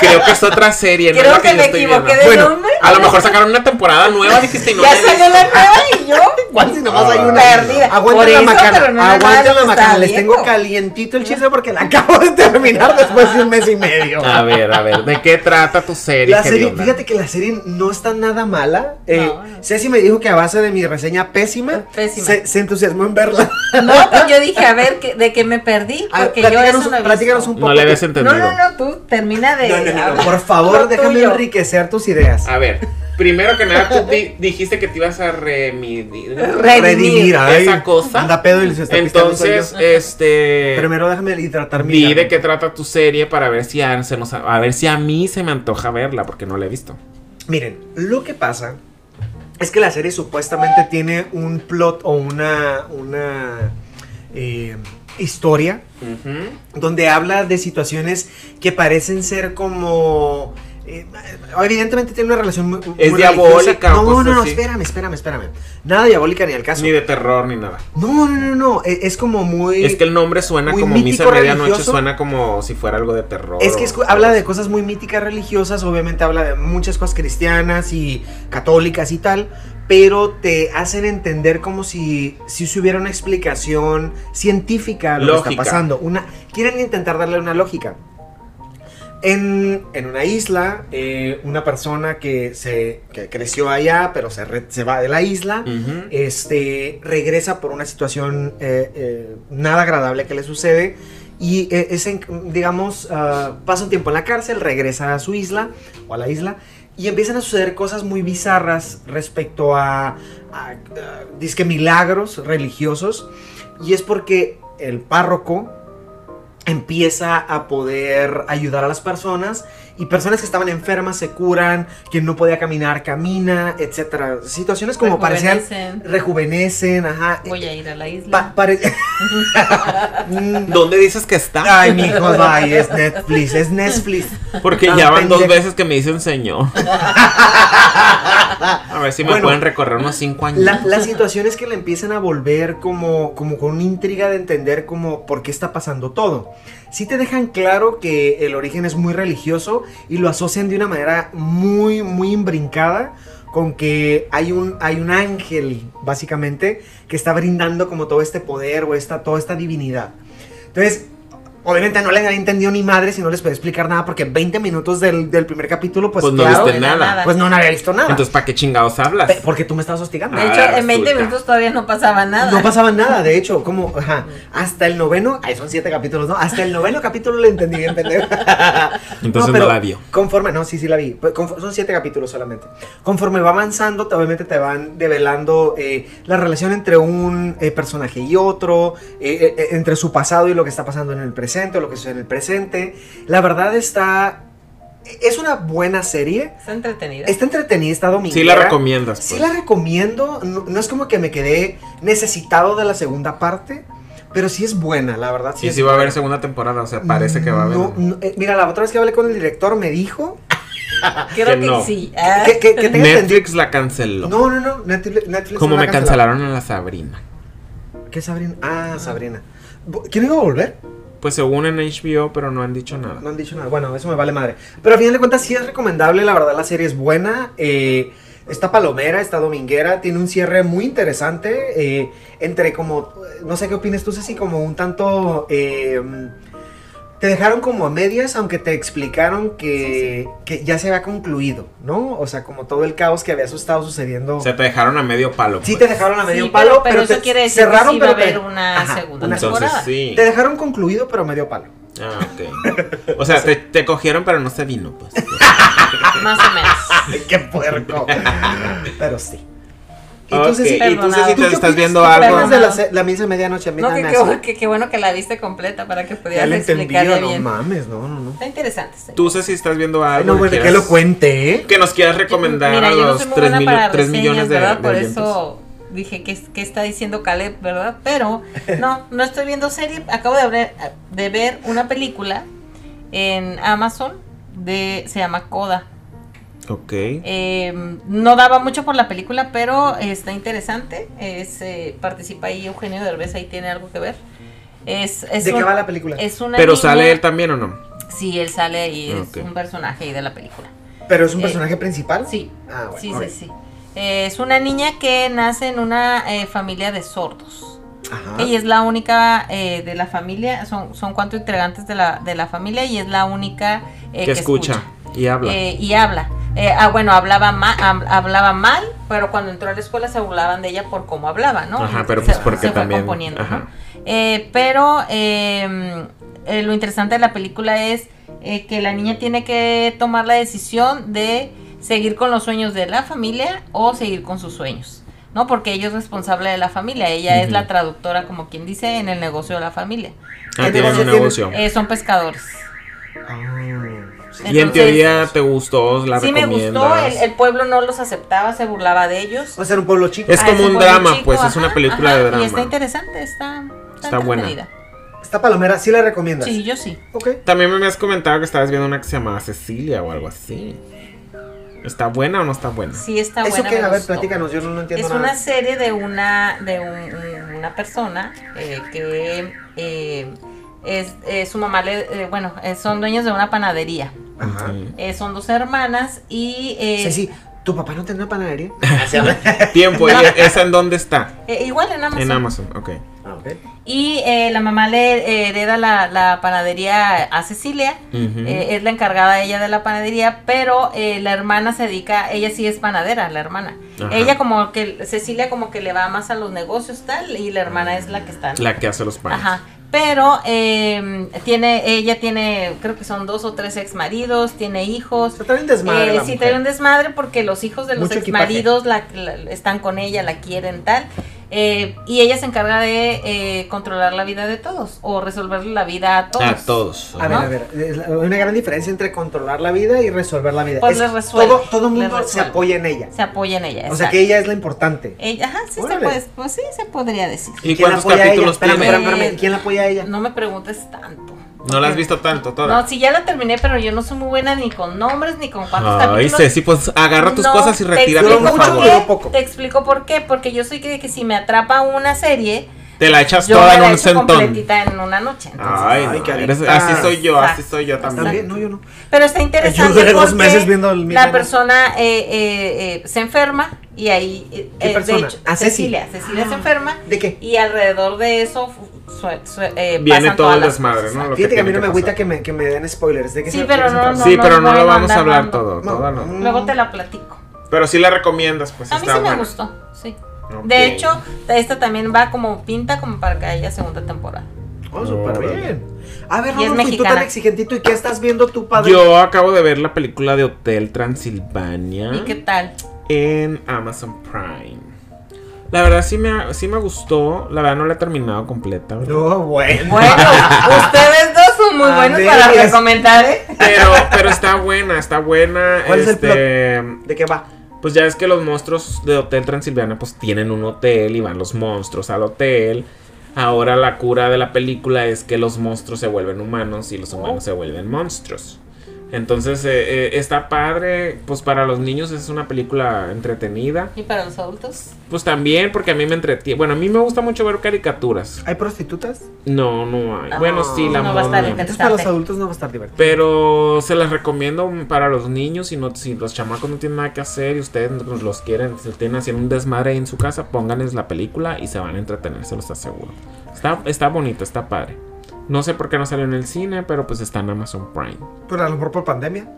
A: Creo que es otra serie. no
B: Creo
A: la
B: que
A: yo
B: me
A: estoy
B: equivoqué
A: viendo.
B: de
A: Bueno,
B: nombre.
A: a lo mejor sacaron una temporada nueva, dijiste y no
B: ya salió la nueva y yo
C: ¿Cuál si nomás hay
A: Ah,
C: una?
B: perdida.
C: Aguanten
B: Por
C: la
B: eso,
C: macana,
B: no
C: aguanten la
B: no
C: macana. Les tengo calientito el chisme porque la acabo de terminar después de un mes y medio.
A: A ver, a ver, ¿de qué trata tu serie?
C: La serie, fíjate que la serie no está nada mala. Eh,
B: No, no.
C: Ceci me dijo que a base de mi reseña pésima,
B: Pésima.
C: Se, se entusiasmó en verla.
B: No, pues yo dije, a ver, ¿qué- ¿de qué me perdí?
C: A
B: Porque yo
C: platícanos,
B: eso no he
C: platícanos
B: visto.
C: un poco.
A: No le habías entendido.
B: No, no, no, tú termina de...
C: No, no, no, no,
B: hablar
C: por favor, déjame
B: tuyo.
C: enriquecer tus ideas.
A: A ver, primero que nada, tú di- dijiste que te ibas a remidir.
B: Redimir.
C: ay,
A: esa cosa.
C: Anda pedo y se está
A: Entonces,
C: yo.
A: Este.
C: Primero déjame hidratar mi
A: Di de qué trata tu serie para ver si a, se nos, a ver si a mí se me antoja verla, porque no la he visto.
C: Miren, lo que pasa es que la serie supuestamente tiene un plot o una, una eh, historia donde habla de situaciones que parecen ser como... eh, evidentemente tiene una relación muy, muy
A: Es diabólica
C: No,
A: cosas
C: no, no,
A: así.
C: espérame, espérame, espérame. Nada diabólica ni al caso.
A: Ni de terror ni nada.
C: No, no, no, no. e- Es, como muy...
A: Es que el nombre suena como Misa de Medianoche, suena como si fuera algo de terror.
C: Es que
A: o-
C: habla de cosas muy míticas religiosas, obviamente habla de muchas cosas cristianas y católicas y tal, pero te hacen entender como si, si se hubiera una explicación científica a lo que está pasando. Una, quieren intentar darle una lógica. En, en una isla, eh, una persona que, se, que creció allá, pero se, re- se va de la isla, este, regresa por una situación eh, eh, nada agradable que le sucede y es, en- digamos, ah, pasa un tiempo en la cárcel, regresa a su isla o a la isla y empiezan a suceder cosas muy bizarras respecto a, a, disque milagros religiosos y es porque el párroco empieza a poder ayudar a las personas y personas que estaban enfermas se curan, quien no podía caminar camina, etcétera. Situaciones como parecían
B: Rejuvenecen.
C: rejuvenecen, ajá.
B: Voy a ir a la isla.
C: Pa- pare-
A: ¿Dónde dices que está?
C: Ay, mijo, ay, es Netflix, es Netflix.
A: Porque
C: Tan
A: ya van dos veces que me dicen señor. A ver si me
C: Bueno,
A: pueden recorrer unos cinco años.
C: La, la situación es que le empiezan a volver como, como con una intriga de entender como por qué está pasando todo. Sí te dejan claro que el origen es muy religioso y lo asocian de una manera muy, muy imbrincada con que hay un, hay un ángel, básicamente, que está brindando como todo este poder o esta, toda esta divinidad. Entonces, obviamente no les había entendido ni madre si no les puedo explicar nada porque 20 minutos del, del primer capítulo, pues,
A: Pues no
C: claro,
A: viste nada.
B: nada.
C: pues no, no había visto nada.
A: Entonces, ¿para qué chingados hablas?
C: Pe- porque tú me estabas hostigando.
B: De
A: Ah,
B: hecho, en 20
A: resulta.
B: minutos todavía no pasaba nada.
C: No pasaba nada, de hecho, como, ajá, hasta el noveno, ay, son siete capítulos, ¿no? Hasta el noveno capítulo le entendí bien, pendejo.
A: Entonces
C: pero
A: no la vio.
C: Conforme, no, sí, sí la vi. Pues, confo- Son siete capítulos solamente. Conforme va avanzando, te- obviamente te van develando eh, la relación entre un eh, personaje y otro, eh, eh, entre su pasado y lo que está pasando en el presente, o lo que sucede en el presente. La verdad está... Es una buena serie.
B: Está entretenida.
C: Está entretenida, está dominguera.
A: Sí la recomiendas.
C: Sí
A: pues.
C: la recomiendo, no, no es como que me quedé necesitado de la segunda parte, pero sí es buena, la verdad.
A: Y
C: es
A: sí va a haber segunda temporada, o sea, parece que va a haber.
C: No, no, eh, mira, la otra vez que hablé con el director me dijo
B: Creo
A: que
B: que,
A: no.
B: sí. Ah.
C: que, que, entendido-
A: Netflix la canceló.
C: No, no, no, Netflix, Netflix
A: Como me
C: la
A: cancelaron a la Sabrina.
C: ¿Qué Sabrina? Ah, Sabrina. ¿Quién iba a volver?
A: Pues según en HBO, pero no han dicho nada.
C: No han dicho nada. Bueno, eso me vale madre. Pero a final de cuentas sí es recomendable, la verdad la serie es buena. eh, está palomera, está dominguera, tiene un cierre muy interesante. eh, entre como, no sé qué opinas tú, Ceci, como un tanto... eh, te dejaron como a medias, aunque te explicaron que, que ya se había concluido, ¿no? O sea, como todo el caos que había estado sucediendo.
A: O sea, te dejaron a medio palo.
C: sí
A: pues.
C: te dejaron a medio
B: Sí,
C: palo,
B: pero, pero eso
C: te
B: quiere decir
C: cerraron,
B: que sí va a
C: pero te-
B: haber una
C: Ajá,
B: segunda
C: una-
A: Entonces
B: temporada.
A: sí.
C: Te dejaron concluido, pero medio palo.
A: Ah, ok. O sea, te, te cogieron, pero no se vino, pues.
B: Más o menos.
C: Ay, qué puerco. Pero sí. Y
A: Ok,
C: tú, Ceci,
A: y tú. Ceci,
C: ¿tú
A: estás viendo
C: ¿Qué
A: algo.
C: de la, la misa de medianoche? A mí
B: No, que,
C: me hace-
B: qué, que, que bueno que la viste completa para que
C: Ya
B: pudieras
C: entendí,
B: explicarle
C: no
B: bien.
C: mames, no, no, no.
B: Está interesante. sí.
A: Tú, Ceci, estás viendo
C: Ay,
A: algo.
C: no, bueno, que lo cuente, ¿eh?
A: Que nos quieras recomendar
B: Mira,
A: a
B: no
A: los
B: muy
A: 3,
B: buena para reseñas,
A: millones de,
B: ¿verdad?
A: de
B: Por
A: oyentes.
B: eso dije que, que está diciendo Caleb, ¿verdad? Pero no, no estoy viendo serie. Acabo de ver, de ver una película en Amazon de se llama Coda.
A: Ok.
B: Eh, no daba mucho por la película, pero está interesante. Es, eh, participa ahí Eugenio Derbez, ahí tiene algo que ver. Es, es
C: ¿De qué va la película?
B: Es una
A: Pero
B: niña-
A: sale él también o no?
B: Sí, él sale y es un personaje ahí de la película.
C: ¿Pero es un
B: eh,
C: personaje principal?
B: Sí,
C: Ah, bueno.
B: sí, sí, sí. Eh, es una niña que nace en una eh, familia de sordos.
C: Ajá.
B: Ella es la única eh, de la familia, son, son cuatro integrantes de la, de la familia y es la única eh,
A: que escucha, y habla.
B: Eh, y habla. Eh, ah, bueno, hablaba mal, hablaba mal, pero cuando entró a la escuela se burlaban de ella por cómo hablaba, ¿no?
A: Ajá, pero
B: Se-
A: pues porque
B: se fue
A: también.
B: componiendo,
A: ajá.
B: ¿no? Eh, pero eh, eh, lo interesante de la película es eh, que la niña tiene que tomar la decisión de seguir con los sueños de la familia o seguir con sus sueños. ¿no? Porque ella es responsable de la familia, ella es la traductora, como quien dice, en el negocio de la familia.
A: Ah,
C: ¿Qué
A: tiene
C: negocio
A: un negocio.
B: Eh, son pescadores.
C: Ah,
A: y en teoría te gustó, la
B: Sí me gustó, el, el pueblo no los aceptaba, se burlaba de ellos.
C: Va a ser un pueblo chico.
A: Es
B: Ah,
A: como un drama,
B: chico,
A: pues, es una película de drama.
B: Y está interesante, está,
A: Está buena.
B: entretenida.
C: Esta palomera sí la recomiendas.
B: Sí, yo sí.
A: También me habías comentado que estabas viendo una que se llamaba Cecilia o algo así. ¿Está buena o no está buena?
B: Sí, está
C: ¿Eso
B: buena.
C: qué?
B: me
C: A ver,
B: gustó.
C: platícanos, yo no, no entiendo
B: Es
C: nada.
B: una serie de una de un- una persona eh, que eh, es, eh, su mamá le eh, bueno eh, son dueños de una panadería.
C: Ajá.
B: Eh, son dos hermanas y eh,
C: Ceci, ¿tu papá no una panadería?
A: Tiempo, ¿y ¿esa en dónde está?
B: eh, igual en Amazon.
A: En Amazon, ok.
C: Ah, ok.
B: Y eh, la mamá le eh, hereda la, la panadería a Cecilia. Eh, es la encargada ella de la panadería, pero eh, la hermana se dedica, ella sí es panadera, la hermana.
A: Ajá.
B: Ella como que, Cecilia como que le va más a los negocios tal, y la hermana es la que está.
A: La que hace los panes.
B: Ajá. Pero eh, tiene, ella tiene, creo que son dos o tres ex maridos, tiene hijos.
C: Se trae un desmadre.
B: Eh,
C: la
B: sí,
C: mujer.
B: trae un desmadre porque los hijos de los
C: Mucho
B: ex maridos la, la- están con ella, la quieren tal. Eh, y ella se encarga de eh, controlar la vida de todos o resolverle la vida a todos.
A: A todos.
C: A ver, a ver, es la- hay una gran diferencia entre controlar la vida y resolver la vida.
B: Pues
C: Es-
B: le resuelve,
C: todo, mundo se apoya en ella.
B: Se apoya en ella.
C: O sea que ella es la importante.
B: Ella, ajá, sí, se puede, pues sí, se podría decir.
A: ¿Y
C: ¿Quién la
A: cuántos
C: a ella?
A: capítulos
C: Espérame,
A: tiene?
C: espérame, espérame. ¿Quién la apoya a ella?
B: No me preguntes tanto.
A: No la has visto tanto toda.
B: No, sí, ya la terminé, pero yo no soy muy buena ni con nombres ni con cuántos
A: Ay,
B: capítulos.
A: Ceci, pues agarra tus
B: No,
A: cosas y
B: te
A: retírate, por favor.
B: qué. Te explico por qué. Porque yo soy que, que si me atrapa una serie,
A: Te la echas
B: yo
A: toda
B: me
A: en
B: la
A: un sentón.
B: completita en una noche. entonces.
A: Ay,
C: Ay,
A: no,
C: qué
A: eres-
C: adictas.
A: así soy yo, así
B: Exacto.
A: soy yo también.
C: También, no, yo no.
B: Pero está interesante
C: Yo duré dos meses viendo el
B: la persona eh, eh, eh, se enferma y ahí eh,
C: ¿Qué
B: eh,
C: persona?
B: de hecho,
C: Ah, Ceci.
B: Cecilia, Cecilia se enferma
C: ¿De qué?
B: y alrededor de eso su- su- eh,
A: Viene
B: pasan
A: todo el desmadre. ¿no? Lo
C: Fíjate que a mí no me agüita que me, que me den spoilers. ¿De qué
B: Sí,
C: se
B: pero no,
A: Sí, pero no lo
B: a
A: vamos a hablar
B: dando.
A: todo,
C: No.
A: todo no.
B: Luego te la platico.
A: Pero sí la recomiendas, pues
B: A mí sí me gustó, sí. De hecho, esta también va como pinta como para que haya segunda temporada.
C: Oh, súper bien. A ver,
B: Y es
C: Rodolfo, y tú tan exigentito, ¿y qué estás viendo tu padre?
A: Yo acabo de ver la película de Hotel Transilvania
B: ¿Y qué tal?
A: en Amazon Prime. La verdad sí me, sí me gustó. La verdad no la he terminado completa.
C: No, bueno.
B: Bueno, ustedes dos son muy buenos
C: ver,
B: para recomendar, ¿eh?
A: Pero, pero está buena, está buena.
C: ¿Cuál es el
A: este,
C: ¿De qué va?
A: Pues ya es que los monstruos de Hotel Transilvania pues tienen un hotel y van los monstruos al hotel. Ahora la cura de la película es que los monstruos se vuelven humanos y los humanos se vuelven monstruos. Entonces eh, eh, está padre, pues para los niños es una película entretenida.
B: ¿Y para los adultos?
A: Pues también porque a mí me entretiene. Bueno, a mí me gusta mucho ver caricaturas.
C: ¿Hay prostitutas?
A: No, no hay.
B: Ah,
A: bueno, sí, la
B: no va a estar.
C: Entonces para los adultos no va a estar divertido.
A: Pero se las recomiendo para los niños. Si, no, si los chamacos no tienen nada que hacer y ustedes pues, los quieren, se tienen haciendo un desmadre ahí en su casa, pónganles la película y se van a entretener, se los aseguro. Está, está bonito, está padre. No sé por qué no salió en el cine, pero pues está en Amazon Prime.
C: Pero a lo mejor por pandemia.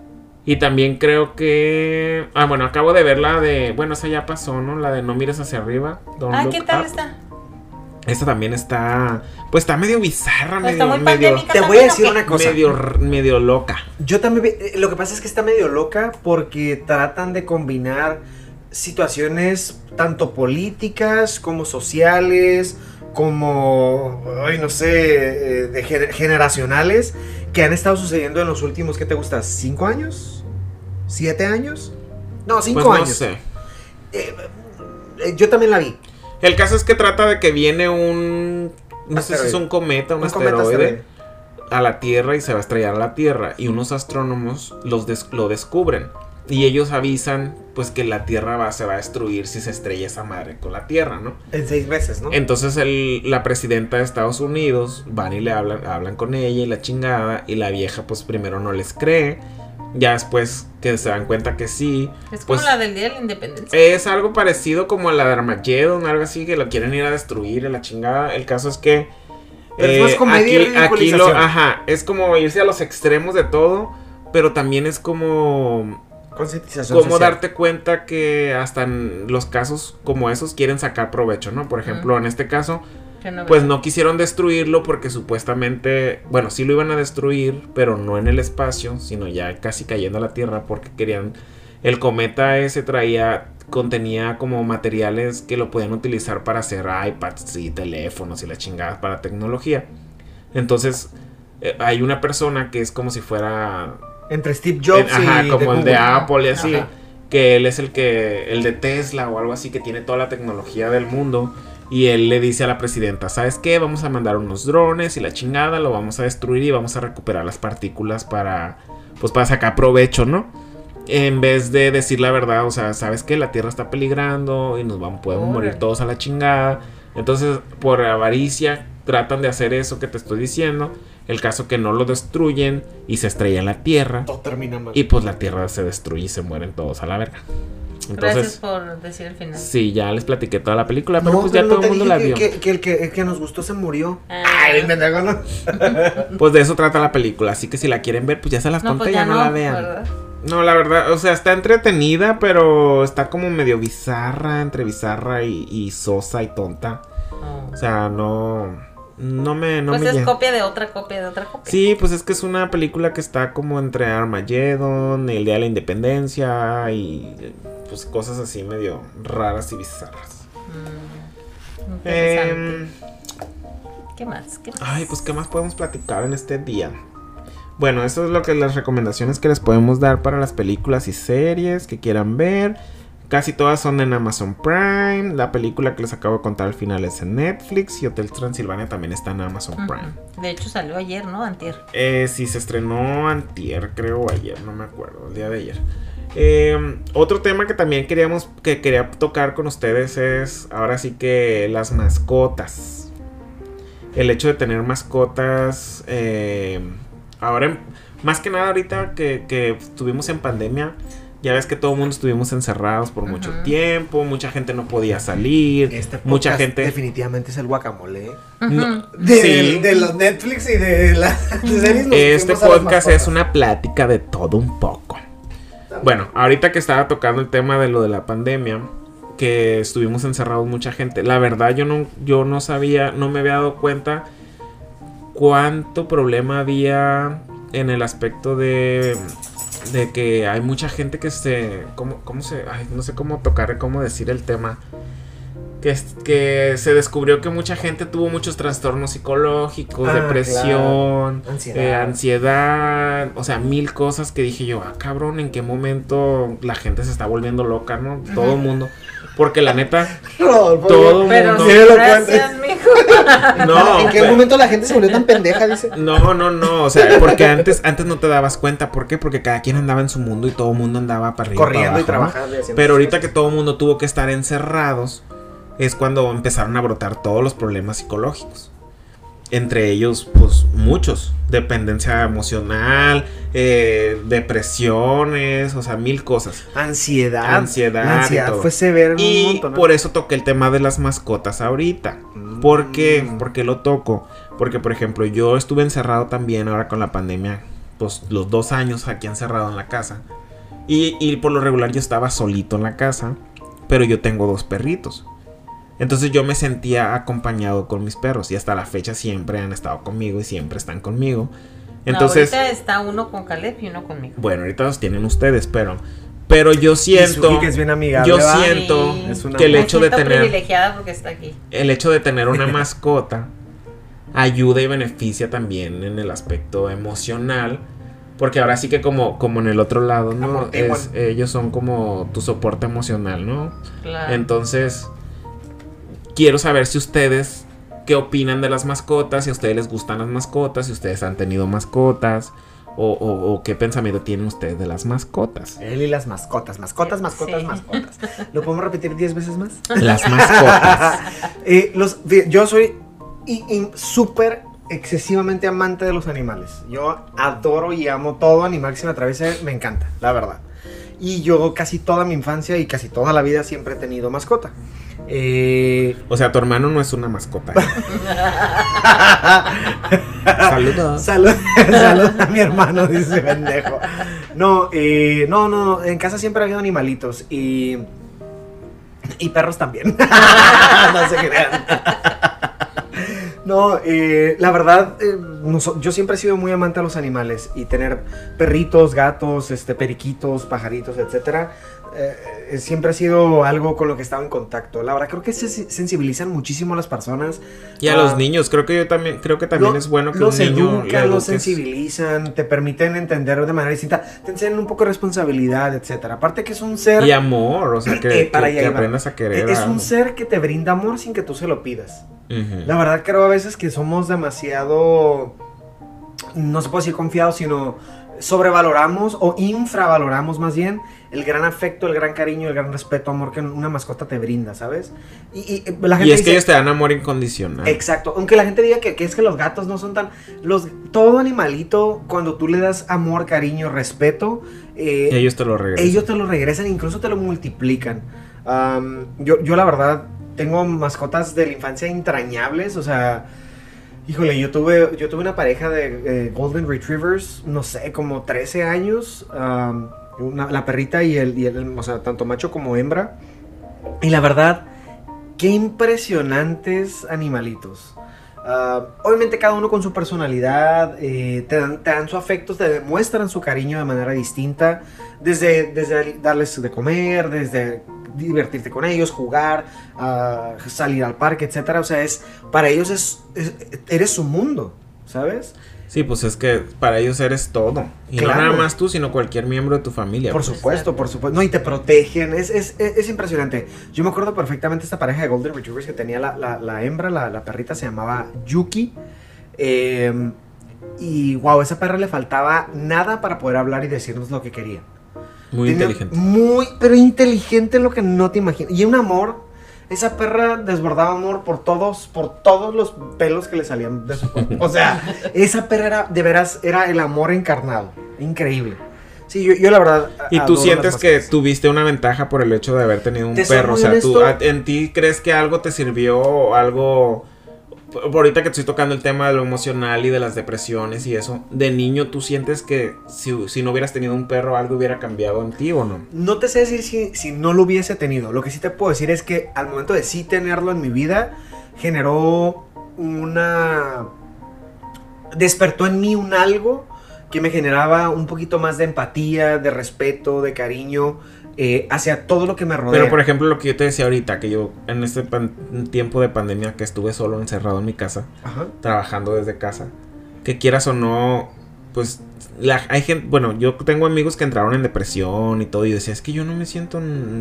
A: Y también creo que. Ah, bueno, acabo de ver la de. Bueno, esa ya pasó, ¿no? La de No mires hacia arriba. Don't
B: Ah,
A: Look
B: ¿qué tal
A: Up.
B: está?
A: Esta también está. Pues está medio bizarra,
B: Pues está
A: medio.
B: muy
A: medio,
B: pandémica
C: Te voy a
B: también, ¿o
C: decir una cosa.
A: medio, medio loca.
C: Yo también, eh, lo que pasa es que está medio loca porque tratan de combinar situaciones tanto políticas como sociales, como, ay, no sé, eh, de gener- generacionales que han estado sucediendo en los últimos, ¿qué te gusta? ¿Cinco años? ¿Siete años? No, cinco
A: Pues no
C: años.
A: sé.
C: Eh, eh, yo también la vi.
A: El caso es que trata de que viene un. No sé si es un cometa, un,
C: Un cometa
A: asteroide,
C: asteroide.
A: a la Tierra y se va a estrellar a la Tierra. Y unos astrónomos los des- lo descubren. Y ellos avisan, pues, que la Tierra va, se va a destruir si se estrella esa madre con la Tierra, ¿no?
C: En seis meses, ¿no?
A: Entonces el- la presidenta de Estados Unidos van y le hablan, hablan con ella y la chingada. Y la vieja, pues, primero no les cree. Ya después que se dan cuenta que sí.
B: Es como
A: pues,
B: la del Día de la Independencia.
A: Es algo parecido como a la de Armageddon, algo así, que lo quieren ir a destruir, a la chingada. El caso es que.
C: Pero es más comedia y
A: aquí, aquí lo, ajá, es como irse a los extremos de todo, pero también es como
C: Concientización social.
A: darte cuenta que hasta en los casos como esos quieren sacar provecho, ¿no? Por ejemplo, en este caso,
B: no
A: pues no quisieron destruirlo porque supuestamente, bueno, sí lo iban a destruir, pero no en el espacio, sino ya casi cayendo a la Tierra porque querían el cometa ese traía contenía como materiales que lo podían utilizar para hacer iPads y teléfonos y la chingada para tecnología. Entonces, eh, hay una persona que es como si fuera
C: Entre Steve Jobs
A: eh, ajá,
C: y
A: como el de. Apple y así.
B: Ajá.
A: Que él es el que. El de Tesla o algo así que tiene toda la tecnología del mundo. Y él le dice a la presidenta: ¿Sabes qué? Vamos a mandar unos drones y la chingada, lo vamos a destruir y vamos a recuperar las partículas para. Pues para sacar provecho, ¿no? En vez de decir la verdad, o sea, ¿sabes qué? La Tierra está peligrando y nos vamos, podemos morir todos a la chingada. Entonces, por avaricia, tratan de hacer eso que te estoy diciendo. El caso que no lo destruyen y se estrella en la Tierra.
C: Todo termina mal.
A: Y pues la tierra se destruye y se mueren todos a la verga.
B: Gracias
A: Entonces,
B: por decir el final.
A: sí, ya les platiqué toda la película, pero
C: No,
A: pues
C: pero
A: ya
C: no
A: todo el mundo la vio.
C: que, el que el que nos gustó se murió.
B: Ah.
C: Ay, pendejo, ¿no?
A: Pues de eso trata la película, así que si la quieren ver, pues ya se las
B: No,
A: conté,
B: pues
A: ya,
B: ya
A: no,
B: no,
A: la vean.
B: ¿verdad?
A: No, la verdad, o sea, está entretenida, pero está como medio bizarra, entre bizarra y, y sosa y tonta.
B: No.
A: O sea, no, no me, no
B: pues
A: me
B: es copia de otra copia de otra copia.
A: Sí, pues es que es una película que está como entre Armageddon, el Día de la Independencia y pues cosas así medio raras y bizarras.
B: Mm.
A: Em,
B: ¿Qué más? ¿Qué más?
A: Ay, pues qué más podemos platicar en este día. Bueno, eso es lo que las recomendaciones que les podemos dar para las películas y series que quieran ver. Casi todas son en Amazon Prime. La película que les acabo de contar al final es en Netflix y Hotel Transilvania también está en Amazon. Prime.
B: De hecho salió ayer, ¿no? Antier.
A: Eh, sí, se estrenó antier, creo, ayer, no me acuerdo, el día de ayer. Eh, otro tema que también queríamos, que quería tocar con ustedes es, ahora sí que las mascotas. El hecho de tener mascotas, eh, ahora, más que nada ahorita que, que estuvimos en pandemia, ya ves que todo el mundo estuvimos encerrados por mucho tiempo, mucha gente no podía salir,
C: Este
A: mucha gente...
C: Definitivamente es el guacamole.
A: No,
C: De,
A: sí.
C: de los Netflix y de las series.
A: Este podcast es una plática de todo un poco. Bueno, ahorita que estaba tocando el tema de lo de la pandemia, que estuvimos encerrados mucha gente, la verdad yo no, yo no sabía, no me había dado cuenta cuánto problema había en el aspecto de, de que hay mucha gente que se, ¿cómo, cómo se, ay, no sé cómo tocar, cómo decir el tema. Que, es- que se descubrió que mucha gente tuvo muchos trastornos psicológicos,
C: Ah,
A: depresión,
C: claro. Ansiedad.
A: eh, ansiedad, o sea, mil cosas que dije yo, ah, cabrón, ¿en qué momento la gente se está volviendo loca, no? Todo el mundo. Porque la neta,
C: Rodolfo,
A: todo
B: Pero
A: mundo...
C: lo
B: gracias, mijo.
A: No,
C: ¿En qué
A: pero-
C: momento la gente se volvió tan pendeja? Dice.
A: no, no, no, o sea, porque antes, antes no te dabas cuenta, ¿por qué? Porque cada quien andaba en su mundo y todo el mundo andaba para arriba.
C: Corriendo
A: para
C: y
A: abajo, ¿no?
C: trabajando. y haciendo
A: Pero ahorita que todo el mundo tuvo que estar encerrados, es cuando empezaron a brotar todos los problemas psicológicos. Entre ellos, pues muchos. Dependencia emocional, eh, depresiones, o sea, mil cosas.
C: Ansiedad.
A: Ansiedad
C: La
A: y
C: ansiedad
A: todo.
C: fue severa un
A: Y
C: montón. ¿no?
A: por eso toqué el tema de las mascotas ahorita. ¿Por qué?
C: Mm.
A: ¿Por qué lo toco? Porque, por ejemplo, yo estuve encerrado también ahora con la pandemia, pues los dos años aquí encerrado en la casa. Y, y por lo regular yo estaba solito en la casa, pero yo tengo dos perritos. Entonces yo me sentía acompañado con mis perros y hasta la fecha siempre han estado conmigo y siempre están conmigo. Entonces,
B: No, ahorita está uno con Caleb y uno conmigo.
A: bueno, ahorita los tienen ustedes, pero pero yo siento
C: que es bien amigable.
A: yo siento
B: Sí.
A: Que el
B: Me
A: hecho de tener
B: privilegiada porque está aquí.
A: el hecho de tener una mascota ayuda y beneficia también en el aspecto emocional. Porque ahora sí que como, como en el otro lado, ¿no? Es, ellos son como tu soporte emocional, ¿no?
B: Claro.
A: Entonces, quiero saber si ustedes, ¿qué opinan de las mascotas? Si a ustedes les gustan las mascotas, si ustedes han tenido mascotas, o, o- o qué pensamiento tienen ustedes de las mascotas.
C: Él y las mascotas, mascotas, mascotas,
B: Sí.
C: mascotas. ¿Lo podemos repetir 10 veces más?
A: Las mascotas.
C: Eh, los, yo soy súper excesivamente amante de los animales. Yo adoro y amo todo animal que se me atraviese, me encanta, la verdad. Y yo casi toda mi infancia y casi toda la vida siempre he tenido mascota. Eh,
A: O sea, tu hermano no es una mascota. Saludos.
C: Salud, salud a mi hermano, dice pendejo. No, eh, no, no, no, en casa siempre ha habido animalitos y. Y perros también. no se crean. No, eh, la verdad, eh, yo siempre he sido muy amante a los animales y tener perritos, gatos, este, periquitos, pajaritos, etcétera, eh, siempre ha sido algo con lo que he estado en contacto. La verdad, creo que se sensibilizan muchísimo a las personas.
A: Y a
C: Ah,
A: los niños, creo que yo también, creo que también
C: lo-
A: es bueno que
C: los
A: un niño
C: educan, los sensibilizan, te permiten entender de manera distinta, te enseñan un poco de responsabilidad, etcétera. Aparte que es un ser
A: Y amor, o sea, que,
C: Eh, para
A: que- que aprendas a querer.
C: es
A: algo.
C: un ser que te brinda amor sin que tú se lo pidas.
A: Ujú.
C: La verdad creo a veces que somos demasiado no se puede decir confiados, sino sobrevaloramos o infravaloramos más bien el gran afecto, el gran cariño, el gran respeto, amor que una mascota te brinda, ¿sabes? Y, y, eh, la gente
A: Y es que ellos te dan amor incondicional.
C: Exacto, aunque la gente diga que, que es que los gatos no son tan... Los, todo animalito, cuando tú le das amor, cariño, respeto, eh,
A: ellos te lo regresan.
C: ellos te lo regresan, incluso te lo multiplican. Yo, yo la verdad tengo mascotas de la infancia entrañables, o sea, híjole, yo tuve, yo tuve una pareja de eh, Golden Retrievers, no sé, como 13 años, la perrita y el, y el, o sea, tanto macho como hembra. Y la verdad, qué impresionantes animalitos. Ah, obviamente cada uno con su personalidad, eh, te, dan, te dan su afecto, te demuestran su cariño de manera distinta, desde, desde darles de comer, desde divertirte con ellos, jugar, ah, salir al parque, etcétera. O sea, es para ellos es, es- eres su mundo, ¿sabes?
A: Sí, pues es que para ellos eres todo. Y
C: Claro.
A: no nada más tú, sino cualquier miembro de tu familia.
C: Por
A: pues.
C: supuesto, por supuesto. No, y te protegen. Es, es, es, es impresionante. Yo me acuerdo perfectamente esta pareja de Golden Retrievers que tenía la, la- la hembra, la, la perrita se llamaba Yuki. Eh, y wow, a esa perra le faltaba nada para poder hablar y decirnos lo que quería.
A: Muy
C: Tenía
A: inteligente.
C: Muy, pero inteligente lo que no te imaginas. Y un amor. Esa perra desbordaba amor por todos, por todos los pelos que le salían de su cuerpo. O sea, esa perra era, de veras, era el amor encarnado. Increíble. Sí, yo, yo la verdad.
A: Y tú sientes que tuviste una ventaja por el hecho de haber tenido un
C: Te
A: perro. O sea, tú, a- en ti crees que algo te sirvió o algo. Ahorita que estoy tocando el tema de lo emocional y de las depresiones y eso, de niño tú sientes que si, si no hubieras tenido un perro algo hubiera cambiado en ti o no?
C: No te sé decir si, si no lo hubiese tenido. Lo que sí te puedo decir es que al momento de sí tenerlo en mi vida, generó una... Despertó en mí un algo que me generaba un poquito más de empatía, de respeto, de cariño eh, hacia todo lo que me rodea.
A: Pero por ejemplo lo que yo te decía ahorita, que yo en este tiempo de pandemia que estuve solo encerrado en mi casa,
C: Ajá.
A: trabajando desde casa, que quieras o no, pues la, hay gente, bueno, yo tengo amigos que entraron en depresión y todo, y decía, es que yo no me siento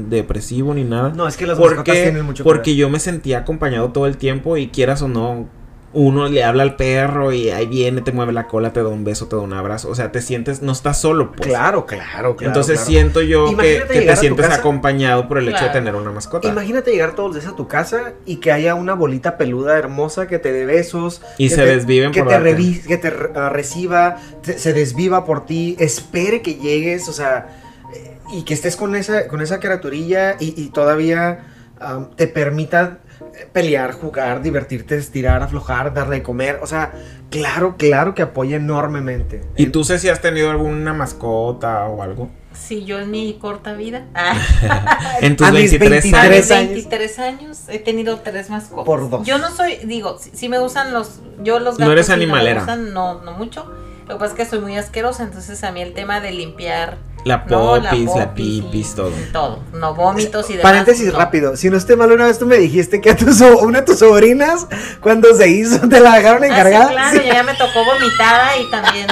A: depresivo ni nada.
C: No, es que las
A: porque
C: tienen mucho que
A: porque yo me sentía acompañado todo el tiempo y quieras o no, uno le habla al perro y ahí viene, te mueve la cola, te da un beso, te da un abrazo, o sea, te sientes, no estás solo, pues.
C: Claro, claro, claro.
A: Entonces
C: claro.
A: siento yo que, te sientes
C: casa-
A: acompañado por el hecho de tener una mascota.
C: Imagínate llegar todos los días a tu casa y que haya una bolita peluda hermosa que te dé besos.
A: Y se
C: te-
A: desviven
C: que
A: por
C: te,
A: darte.
C: revi- que te ah, reciba, te- se desviva por ti, espere que llegues, o sea, eh, y que estés con esa, con esa criaturilla y, y todavía am, te permita pelear, jugar, divertirte, estirar, aflojar, darle de comer, o sea, claro, claro que apoya enormemente.
A: ¿Y tú sé si has tenido alguna mascota o algo?
B: Sí, yo en mi corta vida. Ah,
A: En tus
C: A mis
A: 23
B: a
A: años.
B: mis
C: Tres años.
B: 23 años he tenido tres mascotas.
C: Por dos.
B: Yo no soy, digo, si, si me gustan los, yo los
A: No
B: gatos
A: eres
B: sí
A: animalera.
B: me gustan, no, no mucho. Lo que pasa es que soy muy asquerosa, entonces a mí el tema de limpiar,
A: La
B: no,
A: popis, la,
B: popis y
A: pipis, todo.
B: todo, no vómitos y demás.
C: Paréntesis
B: no.
C: rápido, si no esté mal, una vez tú me dijiste que a tu so- una de tus sobrinas, cuando se hizo, te la dejaron
B: Ah, sí,
C: encargada.
B: claro,
C: Sí.
B: ya, ya me tocó vomitada y también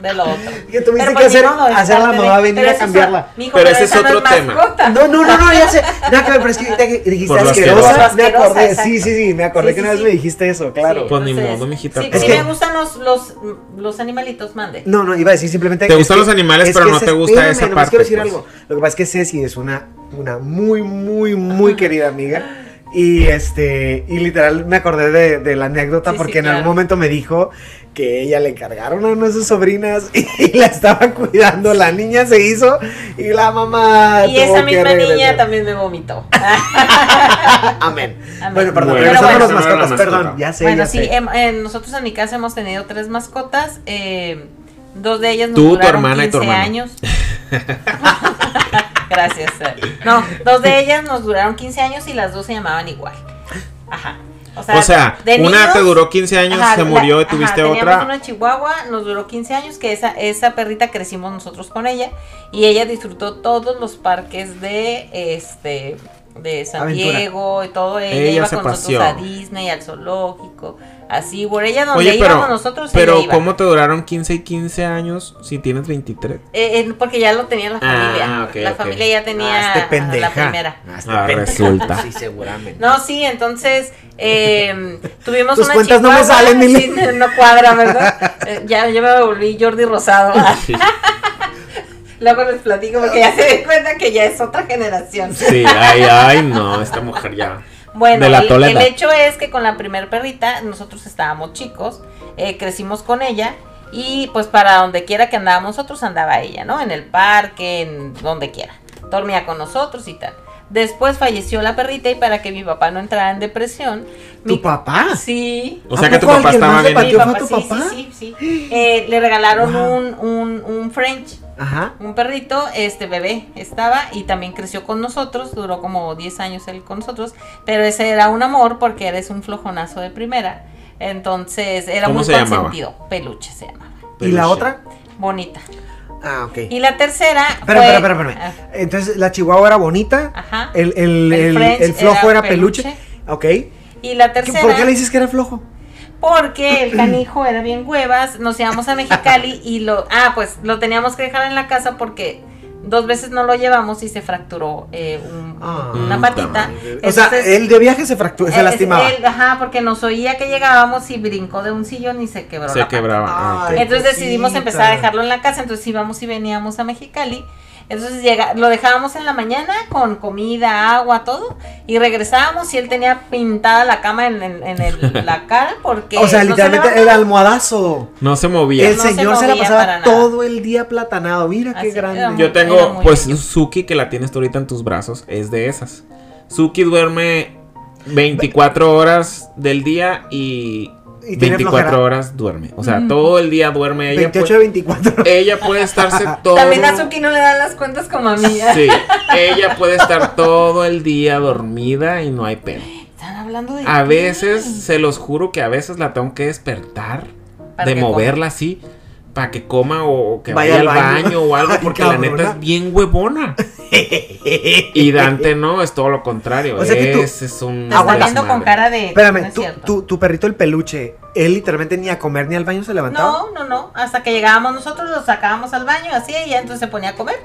B: de lo otro.
C: Que tuviste
B: Pero
C: que
B: pues
C: hacer,
B: modo, es
C: hacer a la mamá venir
B: pero
C: a
B: eso es-
C: cambiarla.
B: mijo,
A: Pero ese es
B: esa no
A: otro tema.
B: mascota.
C: No, no, no, no, ya sé. Nada que ver, pero es que dijiste asquerosa,
B: asquerosa.
C: me acordé. Sí, sí, sí, me acordé
B: Sí,
C: que
B: sí,
C: una vez
B: sí.
C: me dijiste eso, claro.
B: Sí,
A: Pues ni modo, mijita, pero-
C: Es que-
B: me gustan los, los, los animalitos, mande.
C: No, no, iba a decir simplemente.
A: Te
C: es
A: gustan los animales,
C: es
A: pero no te gusta esa parte,
C: quiero decir
A: pues.
C: algo. Lo que pasa es que Ceci es una, una muy, muy, muy querida amiga. Y este, y literal me acordé de, de la anécdota
B: Sí, sí,
C: porque en
B: claro.
C: algún momento me dijo que ella le encargaron a una de sus sobrinas y, la estaba cuidando. La niña se hizo y la mamá.
B: Y
C: tuvo
B: esa misma niña también me vomitó.
C: Amén.
B: Amén.
C: Bueno, perdón,
A: Bueno,
C: regresando a
B: bueno.
C: las
A: Esa no era la
C: mascotas, perdón,
A: mascota.
C: ya sé.
B: bueno,
C: ya
B: sí,
C: sé.
B: em- en- nosotros en mi casa hemos tenido tres mascotas. eh, dos de ellas nos
A: Tú, tu
B: duraron
A: hermana y tu
B: 15
A: hermano.
B: años. Gracias. No, dos de ellas nos duraron 15 años y las dos se llamaban igual. Ajá.
A: O sea,
B: de
A: una
B: niños-
A: te duró 15 años,
B: Ajá,
A: se
B: la-
A: murió y
B: ajá,
A: tuviste
B: teníamos
A: otra.
B: una chihuahua, nos duró 15 años, que esa, esa perrita crecimos nosotros con ella y ella disfrutó todos los parques de este de San
C: Aventura.
B: Diego y todo. Ella,
A: Ella
B: iba con
A: paseó.
B: nosotros a Disney, al zoológico, así, por ella donde
A: Oye,
B: íbamos
A: pero,
B: nosotros
A: pero
B: ella iba.
A: ¿cómo te duraron 15 y 15 años si tienes 23?
B: Eh, eh, porque ya lo tenía la
A: Ah,
B: familia.
A: ok,
B: la
A: ok.
B: familia ya tenía
C: Ah, este pendeja.
B: la primera.
C: Ah, este
A: Ah,
C: pendeja.
A: resulta.
C: Sí, seguramente.
B: No, sí, entonces eh, tuvimos
C: Tus
B: una
C: cuentas no me salen, Mili.
B: sí, no cuadra, ¿verdad? Eh, ya, yo me volví Jordi Rosado.
A: Sí,
B: Luego les platico porque ya se den cuenta que ya es otra generación.
A: sí, ay, ay, no, esta mujer ya.
B: Bueno,
A: De la
B: el, el hecho es que con la primer perrita nosotros estábamos chicos, eh, crecimos con ella y pues para donde quiera que andábamos nosotros andaba ella, ¿no? En el parque, en donde quiera. Dormía con nosotros y tal. Después falleció la perrita y para que mi papá no entrara en depresión.
C: ¿Tu
B: mi-
C: papá?
B: Sí.
A: O
C: ¿A
A: sea que tu papá estaba bien.
B: Mi
C: fue
B: papá,
C: tu
B: sí,
C: papá?
B: sí, sí, sí. Eh, le regalaron
C: Wow.
B: un, un, un French,
C: Ajá.
B: un perrito, este bebé estaba y también creció con nosotros, duró como 10 años él con nosotros, pero ese era un amor porque eres un flojonazo de primera. Entonces era
A: ¿Cómo
B: muy
A: se llamaba?
B: consentido. Peluche se llamaba.
C: ¿Y la otra?
B: Bonita.
C: Ah, ok.
B: Y la tercera.
C: Espera,
B: fue-
C: espera, espera, espera.
B: Ah,
C: Entonces, la chihuahua era bonita.
B: Ajá.
C: El, el,
B: El
C: el,
B: French
C: el flojo era,
B: era
C: peluche.
B: peluche.
C: Ok.
B: Y la
C: ¿Qué-
B: tercera.
C: ¿Por qué le dices que era flojo?
B: Porque el canijo era bien huevas, nos íbamos a Mexicali y lo, ah, pues lo teníamos que dejar en la casa porque dos veces no lo llevamos y se fracturó eh, un-
C: Ah.
B: una patita.
C: O sea, él de viaje se fracturó, se
B: eh,
C: lastimaba.
B: él- ajá, porque nos oía que llegábamos y brincó de un sillón y se quebró
A: Se
B: la
A: quebraba. ah.
C: Ay.
B: Entonces decidimos empezar a dejarlo en la casa, entonces íbamos y veníamos a Mexicali. Entonces llega, lo dejábamos en la mañana con comida, agua, todo, y regresábamos y él tenía pintada la cama en, en- en el- la cara porque...
C: o sea,
B: no se
C: literalmente el almohadazo.
A: No se movía.
C: El
B: No se
C: señor se, la
B: movía
C: pasaba
B: para nada.
C: todo el día platanado. Mira qué grande.
B: muy-
A: Yo tengo, pues. Suki, que la tienes tú ahorita en tus brazos, es de esas. Suki duerme 24 horas del día y,
C: Y tiene
A: 24
C: flojera.
A: horas duerme. O sea, todo el día duerme. Ella,
C: 28 de
A: puede,
C: 24.
A: ella puede estarse todo.
B: También a Suki no le dan las cuentas como a mí.
A: Sí, ella puede estar todo el día dormida y no hay pedo.
B: Están hablando de
A: A veces, se los juro que a veces la tengo que despertar, de moverla así, para que coma o que
C: Vaya
A: vaya,
C: al baño.
A: baño, o algo,
C: Ay,
A: porque la neta es bien huevona. Y Dante no, es todo lo contrario.
C: O sea que tú-
A: Ese es un.
B: Te está
C: Aguanta.
B: viendo con cara de. no
C: Espérame,
B: es
C: tu,
B: cierto.
C: tu, tu perrito el peluche, él literalmente ni a comer ni al baño se levantaba.
B: No, no, no. Hasta que llegábamos nosotros, lo sacábamos al baño, así, y ya entonces se ponía a comer.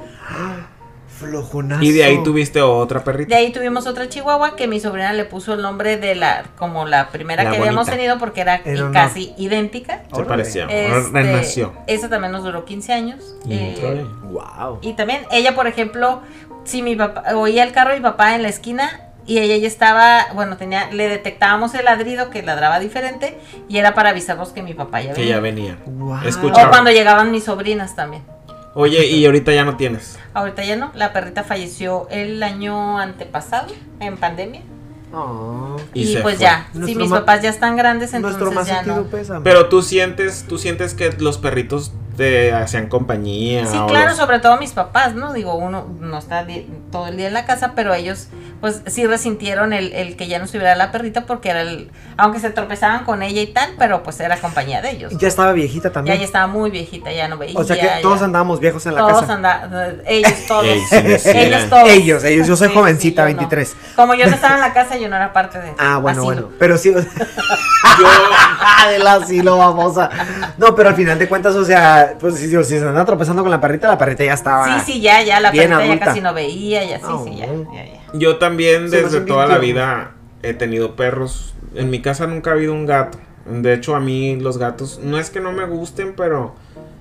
C: Flojonazo.
A: Y de ahí tuviste otra perrita.
B: De ahí tuvimos otra chihuahua que mi sobrina le puso el nombre de la, como la primera
A: La
B: que habíamos tenido porque era casi idéntica.
A: Se parecía.
B: Este,
A: Renació.
B: esa también nos duró 15 años.
A: Y
B: Eh.
C: Wow.
B: Y también ella, por ejemplo, si mi papá oía el carro de mi papá en la esquina y ella ya estaba, bueno, tenía, le detectábamos el ladrido que ladraba diferente y era para avisarnos que mi papá ya
A: Que
B: venía.
A: ya venía.
C: Wow.
B: O cuando llegaban mis sobrinas también.
A: Oye, y ahorita ya no tienes.
B: Ahorita ya no, la perrita falleció el año antepasado en pandemia.
C: Oh.
A: Y
B: Y,
A: se
B: pues
A: fue.
B: ya, si mis papás ya están grandes,
C: Nuestro
B: entonces
C: más
B: ya no.
C: pésame.
A: Pero tú sientes, tú sientes que los perritos te hacían compañía.
B: Sí, claro,
A: los-
B: sobre todo mis papás, ¿no? Digo, uno no está todo el día en la casa, pero ellos, pues sí resintieron el, el que ya no estuviera la perrita porque era el, aunque se tropezaban con ella y tal, pero pues era compañía de ellos.
C: ya estaba viejita
B: Ya,
C: también.
B: ya estaba muy viejita, ya no veía.
C: o sea que todos
B: ya-
C: andábamos viejos en la
B: todos
C: casa.
B: andaban, ellos todos.
A: Ey, sí, sí,
B: ellos todos.
C: Ellos, ellos, yo soy
B: Sí,
C: jovencita,
B: sí, yo no.
C: 23.
B: Como yo no estaba en la casa, yo no era parte de
C: Ah, bueno,
B: asilo.
C: bueno. Pero sí.
A: Yo,
C: del asilo, babosa. No, pero al final de cuentas, o sea, pues si, si se anda tropezando con la perrita, la perrita ya estaba.
B: Sí, sí, ya, ya, la perrita ya casi no veía, ya, sí,
C: Ah,
B: sí, ya,
C: bueno.
B: ya, ya.
A: yo también desde toda la vida he tenido perros. En mi casa nunca ha habido un gato. De hecho, a mí los gatos, no es que no me gusten, pero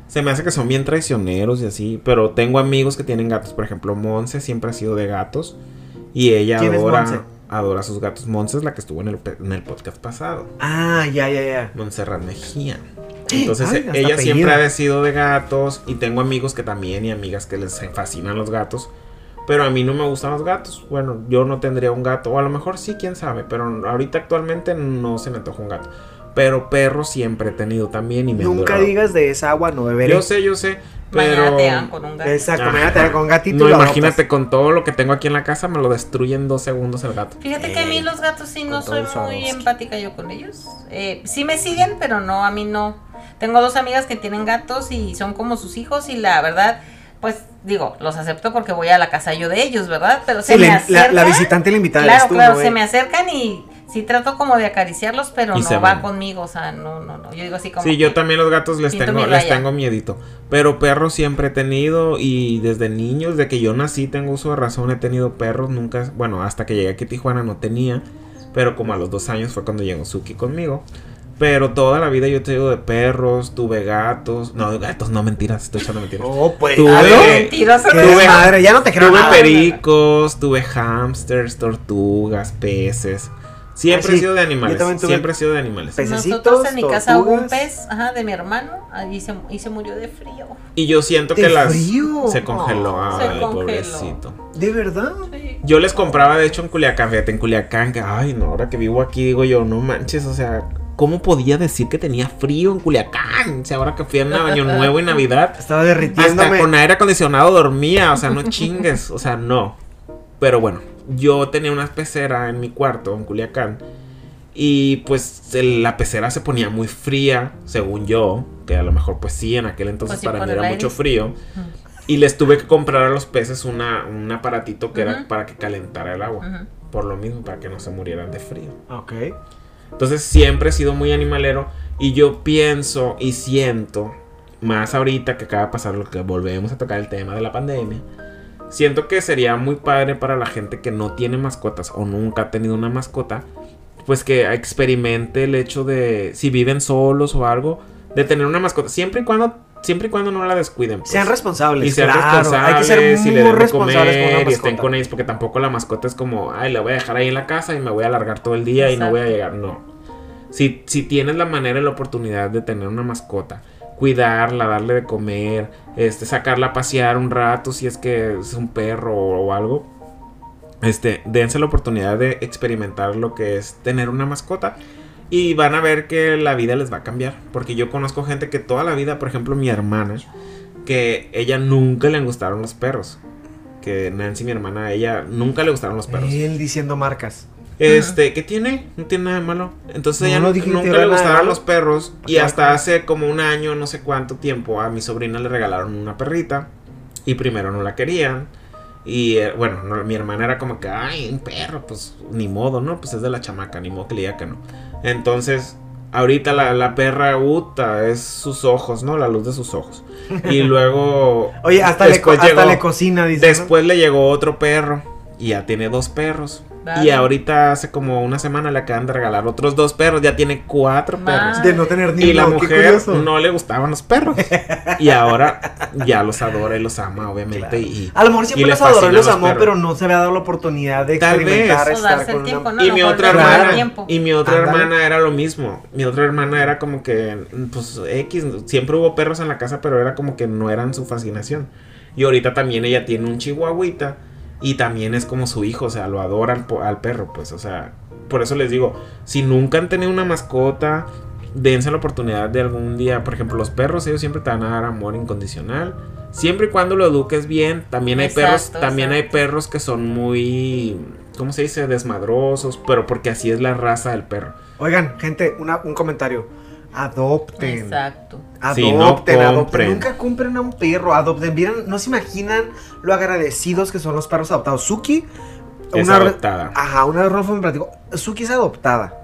A: se me hace que son bien traicioneros y así. Pero tengo amigos que tienen gatos. Por ejemplo, Monse siempre ha sido de gatos. Y ella
C: ¿Quién es
A: adora. Adora a sus gatos. Monse es la que estuvo en el, pe- en el podcast pasado.
C: Ah, ya, ya, ya.
A: Montserrat Mejía. Entonces
C: Ay, hasta
A: ella siempre ha sido de gatos y tengo amigos que también y amigas que les fascinan los gatos. Pero a mí no me gustan los gatos. Bueno, yo no tendría un gato. O a lo mejor sí, quién sabe. Pero ahorita actualmente no se me antoja un gato. Pero perro siempre he tenido también y me
C: Nunca digas de esa agua, no beberé.
A: Yo sé, yo sé.
B: Mañana
A: Pero...
B: te dan con un gato.
C: Exacto,
A: Ajá.
C: mañana te con gatito
A: No, imagínate
C: adoptas.
A: con todo lo que tengo aquí en la casa, me lo destruye en dos segundos el gato.
B: Fíjate que a mí los gatos sí no soy muy empática yo con ellos. Eh, sí me siguen, pero no, a mí no. Tengo dos amigas que tienen gatos y son como sus hijos y la verdad, pues digo, los acepto porque voy a la casa yo de ellos, ¿verdad? Pero se
C: Sí,
B: me
C: la, la-
B: acercan.
C: la visitante y la invitada
B: Claro,
C: tú,
B: claro,
C: ¿no,
B: se
C: eh?
B: me acercan y sí trato como de acariciarlos, pero
A: Y
B: no va
A: van.
B: conmigo, o sea, no, no, no. Yo digo así como.
A: Sí, yo también los gatos les tengo, les tengo miedito. Pero perros siempre he tenido y desde niños, de que yo nací, tengo uso de razón, he tenido perros. Nunca, bueno, hasta que llegué aquí a Tijuana no tenía. Pero como a los dos años fue cuando llegó Suki conmigo. Pero toda la vida yo he tenido de perros, tuve gatos. No, gatos, no mentiras, estoy echando mentiras.
C: Oh, pues.
A: Tuve- Tuve-
C: madre, ya no te creo
A: Tuve
C: nada.
A: pericos, tuve hamsters, tortugas, peces. Siempre
C: Ah, sí.
A: he sido de
C: Yo
A: animales.
C: también tuve
A: Siempre he sido de animales.
C: Pececitos,
B: Nosotros en mi casa hubo un pez, ajá, de mi hermano, allí se, y se murió de frío.
A: Y yo siento
C: ¿De
A: que las.
C: frío?
A: Se congeló.
C: Oh.
B: Se
A: Ay,
B: congeló.
A: pobrecito.
C: ¿De verdad?
B: Sí.
A: Yo les compraba, de hecho, en Culiacán. Fíjate, en Culiacán. Que, ay, no, ahora que vivo aquí, digo yo, no manches, o sea. ¿Cómo podía decir que tenía frío en Culiacán? O sea, ahora que fui en Año Nuevo y Navidad.
C: Estaba
A: Hasta
C: derritiéndome.
A: con aire acondicionado dormía, o sea, no chingues, o sea, no. Pero bueno, yo tenía una pecera en mi cuarto en Culiacán y pues el- la pecera se ponía muy fría, según yo, que a lo mejor pues sí, en aquel entonces
B: Pues
A: para mí era
B: aire.
A: mucho frío. Y les tuve que comprar a los peces una, un aparatito que era para que calentara el agua. Por lo mismo, para que no se murieran de frío.
C: Ok.
A: Entonces siempre he sido muy animalero y yo pienso y siento, más ahorita que acaba de pasar lo que volvemos a tocar el tema de la pandemia, siento que sería muy padre para la gente que no tiene mascotas o nunca ha tenido una mascota, pues que experimente el hecho de si viven solos o algo, de tener una mascota, siempre y cuando, siempre y cuando no la descuiden. pues.
C: Sean responsables.
A: Y sean
C: claro,
A: responsables,
C: Hay que ser
A: y
C: muy
A: le den de
C: responsables con
A: comer
C: una
A: y estén con ellos, porque tampoco la mascota es como, ay, la voy a dejar ahí en la casa y me voy a alargar todo el día y no voy a llegar. No. Si, si tienes la manera y la oportunidad de tener una mascota, cuidarla, darle de comer, este, sacarla a pasear un rato si es que es un perro o, algo, este, dense la oportunidad de experimentar lo que es tener una mascota. Y van a ver que la vida les va a cambiar. Porque yo conozco gente que toda la vida, por ejemplo, mi hermana, que ella nunca le gustaron los perros. Que Nancy, mi hermana, ella nunca le gustaron los perros.
C: Él diciendo marcas.
A: Este, ¿qué tiene? No tiene nada de malo. Entonces ella
C: no
A: nunca le gustaron los perros. Y hasta hace como un año, no sé cuánto tiempo, a mi sobrina le regalaron una perrita. Y primero no la querían. Y eh, bueno, no, mi hermana era como que, ay, un perro, pues ni modo, ¿no? Pues es de la chamaca, ni modo que le diga que no. Entonces, ahorita la, la perra Uta es sus ojos, ¿no? La luz de sus ojos. Y luego.
C: Oye, hasta, le, co- hasta
A: llegó-
C: le cocina, dice. ¿no?
A: Después le llegó otro perro y ya tiene dos perros. Y ahorita hace como una semana le acaban de regalar otros dos perros, ya tiene cuatro perros.
C: De no tener ni
A: Y la mujer no le gustaban los perros. Y ahora ya los adora y los ama, obviamente. Y,
C: A lo mejor
A: y
C: siempre
A: le
C: los adoró y los
A: los
C: amó,
A: perros.
C: pero no se había dado la oportunidad de
A: Tal
C: experimentar
A: vez.
B: O
C: estar
B: darse
C: con
B: el tiempo,
C: una...
B: ¿no?
A: y mi otra hermana y mi otra hermana era lo mismo mi otra hermana era como que pues X siempre hubo perros en la casa pero era como que no eran su fascinación y ahorita también ella tiene un chihuahuita y también es como su hijo o sea lo adora al, po- al perro pues o sea por eso les digo si nunca han tenido una mascota dense la oportunidad de algún día por ejemplo los perros ellos siempre te van a dar amor incondicional siempre y cuando lo eduques bien también hay perros
B: Exacto,
A: también hay perros que son muy ¿cómo se dice? desmadrosos pero porque así es la raza del perro
C: Oigan, gente, una- un comentario. Adopten.
B: Exacto.
C: Adopten,
A: Sí, no
C: adopten. Nunca compren a un perro, adopten. Vieron, no se imaginan lo agradecidos que son los perros adoptados. Suki,
A: es
C: una,
A: adoptada
C: Ajá, una vez Rolfo me platicó. Suki es adoptada.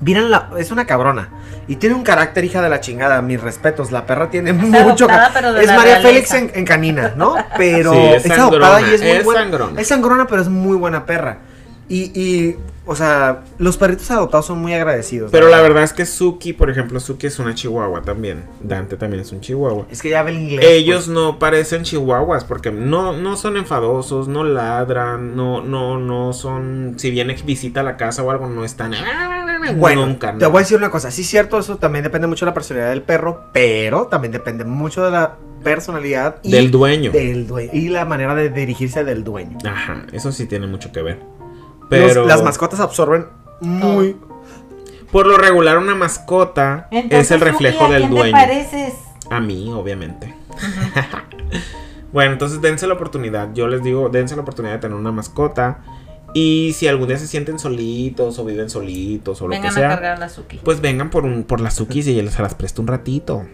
C: Miren, la, es una cabrona. Y tiene un carácter hija de la chingada. Mis respetos. La perra tiene mucho
B: adoptada, pero de
C: Es
B: la
C: María
B: realeza.
C: Félix en, en canina, ¿no? Pero
A: Sí,
C: es,
A: es
C: adoptada y es muy
A: es
C: buena.
A: sangrona.
C: Es sangrona, pero es muy buena perra. Y, y, o sea, los perritos adoptados son muy agradecidos.
A: Pero la verdad es que Suki, por ejemplo, Suki es una chihuahua también. Dante también es un chihuahua.
C: Es que ya el inglés.
A: Ellos
C: pues.
A: no parecen chihuahuas porque no, no son enfadosos, no ladran, no, no, no son. Si viene visita la casa o algo, no están.
C: Bueno,
A: nunca,
C: te voy a decir una cosa. Sí, es cierto, eso también depende mucho de la personalidad del perro, pero también depende mucho de la personalidad y
A: Del dueño.
C: del dueño y la manera de dirigirse del dueño.
A: Ajá, eso sí tiene mucho que ver.
C: Los-
A: Pero
C: las mascotas absorben muy.
A: por lo regular una mascota
B: Entonces,
A: es el reflejo
B: Suki, ¿a
A: del
B: quién
A: dueño.
B: te pareces?
A: A mí, obviamente. bueno, entonces dense la oportunidad. Yo les digo, dense la oportunidad de tener una mascota. Y si algún día se sienten solitos o viven solitos o lo
B: Vengan
A: que
B: a
A: sea,
B: cargar la Suki.
A: pues vengan por un por las Sukis y se las presto un ratito.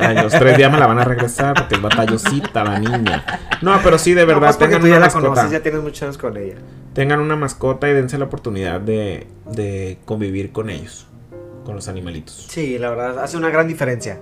A: A los tres días me la van a regresar porque es batallosita la niña. No, pero sí, de
C: No,
A: verdad,
C: pues porque
A: tengan
C: tú ya
A: una
C: la
A: mascota.
C: conoces, ya tienes muchos años con ella.
A: Tengan una mascota y dense la oportunidad de, de convivir con ellos, con los animalitos.
C: Sí, la verdad, hace una gran diferencia.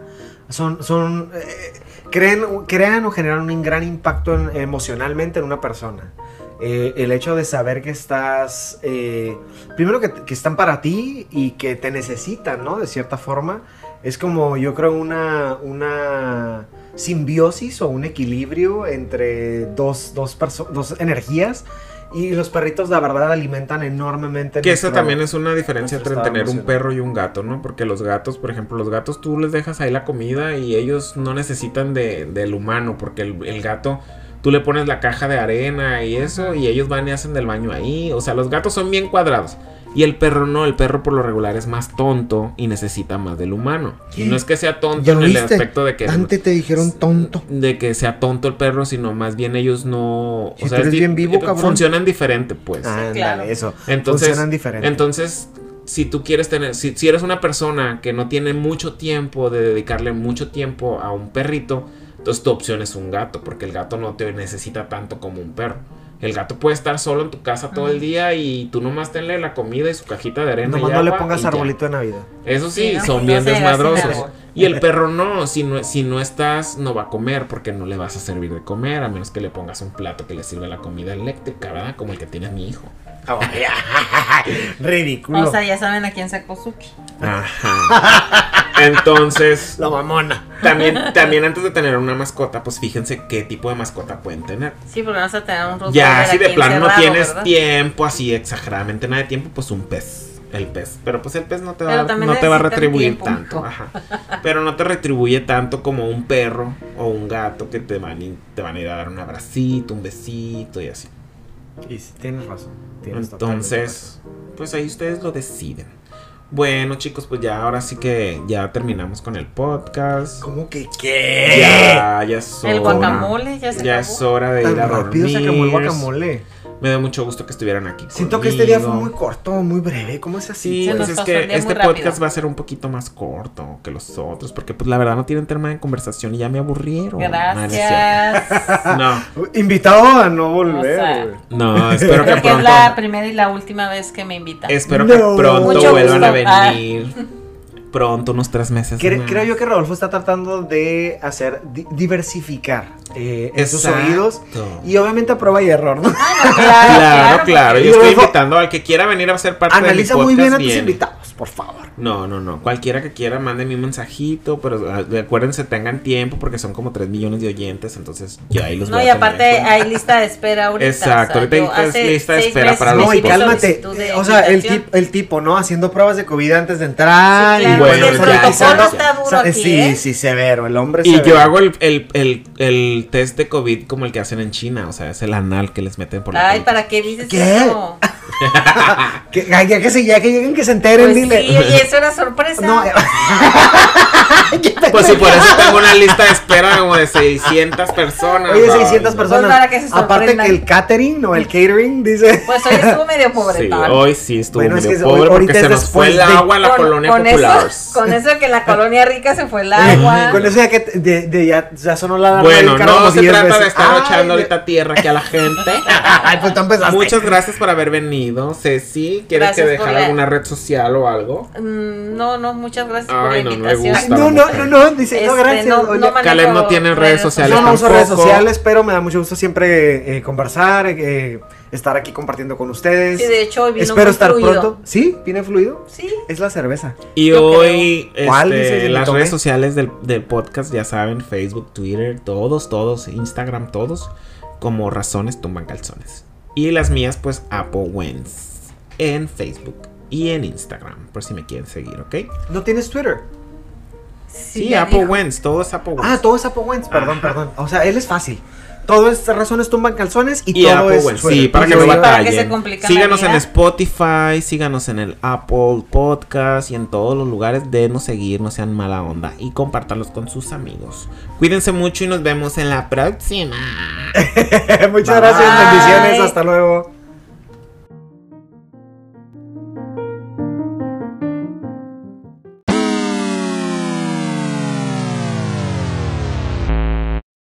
C: Son, son, eh, creen, crean o generan un gran impacto en- emocionalmente en una persona. Eh, el hecho de saber que estás, eh, primero que, que están para ti y que te necesitan, ¿no? De cierta forma, es como yo creo una, una simbiosis o un equilibrio entre dos, dos, dos energías. Y los perritos, la verdad, alimentan enormemente.
A: Que esa
C: nuestro-
A: también es una diferencia entre tener un perro y un gato, ¿no? Porque los gatos, por ejemplo, los gatos tú les dejas ahí la comida y ellos no necesitan de, del humano, porque el, el gato tú le pones la caja de arena y eso y ellos van y hacen del baño ahí. O sea, los gatos son bien cuadrados. Y el perro no, el perro por lo regular es más tonto y necesita más del humano. Y no es que sea tonto
C: ¿Ya
A: en
C: viste?
A: aspecto de que
C: Dante te dijeron tonto.
A: de que sea tonto el perro, sino más bien ellos no,
C: Si
A: o sea, es
C: bien vivo, cabrón.
A: funcionan diferente, pues.
C: Ándale,
B: claro.
C: eso.
A: Entonces,
C: Funcionan diferente.
A: entonces, si tú quieres tener, si, si eres una persona que no tiene mucho tiempo de dedicarle mucho tiempo a un perrito, entonces tu opción es un gato, porque el gato no te necesita tanto como un perro. El gato puede estar solo en tu casa todo el día y tú nomás tenle la comida y su cajita de arena.
C: Nomás
A: y
C: no le pongas
A: ya.
C: arbolito de Navidad.
A: Eso sí,
B: Sí, ¿no?
A: son bien desmadrosos. Y el perro no, si no, si no estás, no va a comer porque no le vas a servir de comer, a menos que le pongas un plato que le sirva la comida eléctrica, ¿verdad? Como el que tiene mi hijo.
C: Ridículo.
B: O sea, ya saben a quién sacó Suki.
A: Ajá. Entonces,
C: la mamona.
A: también, también antes de tener una mascota, pues fíjense qué tipo de mascota pueden tener.
B: Sí, porque vas a tener un rostro.
A: Ya, si de plano no tienes tiempo, así exageradamente nada de tiempo, pues un pez. El pez. Pero pues el pez no te va, no te va a retribuir tanto. Ajá. Pero no te retribuye tanto como un perro o un gato que te van, y- te van a ir a dar un abracito, un besito y así.
C: Y sí, tienes razón. tienes
A: Entonces, pues ahí ustedes lo deciden. Bueno, chicos, pues ya ahora sí que ya terminamos con el podcast.
C: ¿Cómo que qué?
A: Ya, ya es hora.
B: El guacamole ya se
A: Ya
B: acabó.
A: es hora de
C: Tan
A: ir a
C: rápido se acabó el
A: dormir.
C: guacamole.
A: Me da mucho gusto que estuvieran aquí.
C: Siento que este día fue muy corto, muy breve. ¿Cómo es así?
A: Sí, pues es que este
B: rápido.
A: podcast va a ser un poquito más corto que los otros, porque pues la verdad no tienen tema de conversación y ya me aburrieron.
B: Gracias.
A: No,
C: Invitado a no
B: O
C: volver.
B: sea,
A: no, espero que
B: Creo que
A: pronto.
B: es la primera y la última vez que me invitan.
A: Espero
C: No.
A: que pronto
B: Mucho
A: vuelvan a.
B: Ah.
A: venir. Pronto, unos tres meses.
C: Creo yo que Rodolfo está tratando de hacer di- diversificar eh, en sus oídos y obviamente a prueba y error, ¿no?
B: Ah, no,
A: Claro, claro.
C: Y
A: Yo estoy invitando al que quiera venir a ser parte
C: Analiza
A: de mi
C: muy bien a tus invitados, por favor.
A: No, no, no. Cualquiera que quiera, mándenme un mensajito. Pero ah, acuérdense, tengan tiempo porque son como 3 millones de oyentes. Entonces, yo ahí los
B: No,
A: voy
B: y
A: a tener en
B: aparte
A: cuenta.
B: hay lista de espera ahorita.
A: Exacto, ahorita
B: yo
A: hay
B: hace
A: lista de
B: seis
A: espera
B: meses
A: para los
C: No, y cálmate.
B: solicitud de
C: O sea, el,
B: invitación.
C: tip- el tipo, ¿no? Haciendo pruebas de COVID antes de entrar.
B: Sí, claro,
A: Bueno,
B: el
A: ya,
B: protocolo
A: ya,
B: está duro
C: O sea,
B: aquí,
C: sí,
B: ¿eh?
C: sí, severo. El hombre
A: Y
C: severo.
A: yo hago el, el, el, el test de COVID como el que hacen en China. O sea, es el anal que les meten por la
B: Ay. ¿para qué dices
C: ¿Qué?
B: eso?
C: Que, ya, que se, ya que lleguen, que se enteren,
B: Pues
C: dile.
B: sí, oye, eso era sorpresa.
C: No,
A: Pues sí, por eso tengo una lista de espera como de 600 personas.
C: Oye,
A: Ay,
C: 600
A: no.
C: personas.
B: Pues para que se
C: Aparte que el catering o el catering, dice.
B: Pues hoy estuvo medio pobre.
A: Sí, hoy sí estuvo
C: Bueno, es
A: medio
C: que
A: pobre
C: hoy-
A: porque
C: ahorita
A: se
C: es
A: nos fue el
C: de-
A: agua en la colonia
B: con
A: popular.
B: Eso, con eso que en la colonia rica se fue el agua.
C: Con eso ya que de, de ya, ya sonó la
A: Bueno, no se
C: 10
A: trata de
C: veces.
A: estar
C: Ay,
A: echando
C: de-
A: ahorita tierra aquí a la gente.
C: Ay, pues tú empezaste.
A: Muchas gracias por haber venido. Ceci, ¿quieres
B: Gracias
A: que dejar alguna red social o algo?
B: Mm, No, no, muchas gracias por la
A: Ay, no, no
B: invitación.
C: No, no, no, no, dice, no,
B: Este,
C: gracias.
B: no-
C: oye.
B: no manejo
A: Caleb no tiene redes sociales
C: Yo no uso redes sociales, pero me da mucho gusto siempre eh, conversar, eh, estar aquí compartiendo con ustedes.
B: Sí, de hecho, hoy vino
C: Espero
B: muy
C: estar
B: fluido.
C: pronto. ¿Sí? ¿Viene fluido?
B: Sí.
C: Es la cerveza.
A: Y
B: Yo
A: hoy,
C: creo. ¿Cuál
A: este,
C: dices? ¿Me
A: las redes sociales del, del podcast, ya saben, Facebook, Twitter, todos, todos, Instagram, todos, como Razones Tumban Calzones. Y las mías, pues, Apple Wens en Facebook y en Instagram, por si me quieren seguir, ¿ok?
C: ¿No tienes Twitter?
A: Sí, Apple. Wens, todo es Apple Wens.
C: Ah, todo es Apple Wentz. Perdón,
A: Ajá.
C: perdón. O sea, él es fácil. Todo es razones tumban calzones y,
A: Y
C: todo
A: Apple
C: es Twitter.
A: sí, para que no
C: yo-
B: Para que
A: batallen. Síganos en. Spotify, síganos en el Apple Podcast y en todos los lugares. Denos seguir, no sean mala onda y compártanlos con sus amigos. Cuídense mucho y nos vemos en la próxima.
C: Muchas
A: Bye.
C: gracias, bendiciones, hasta luego.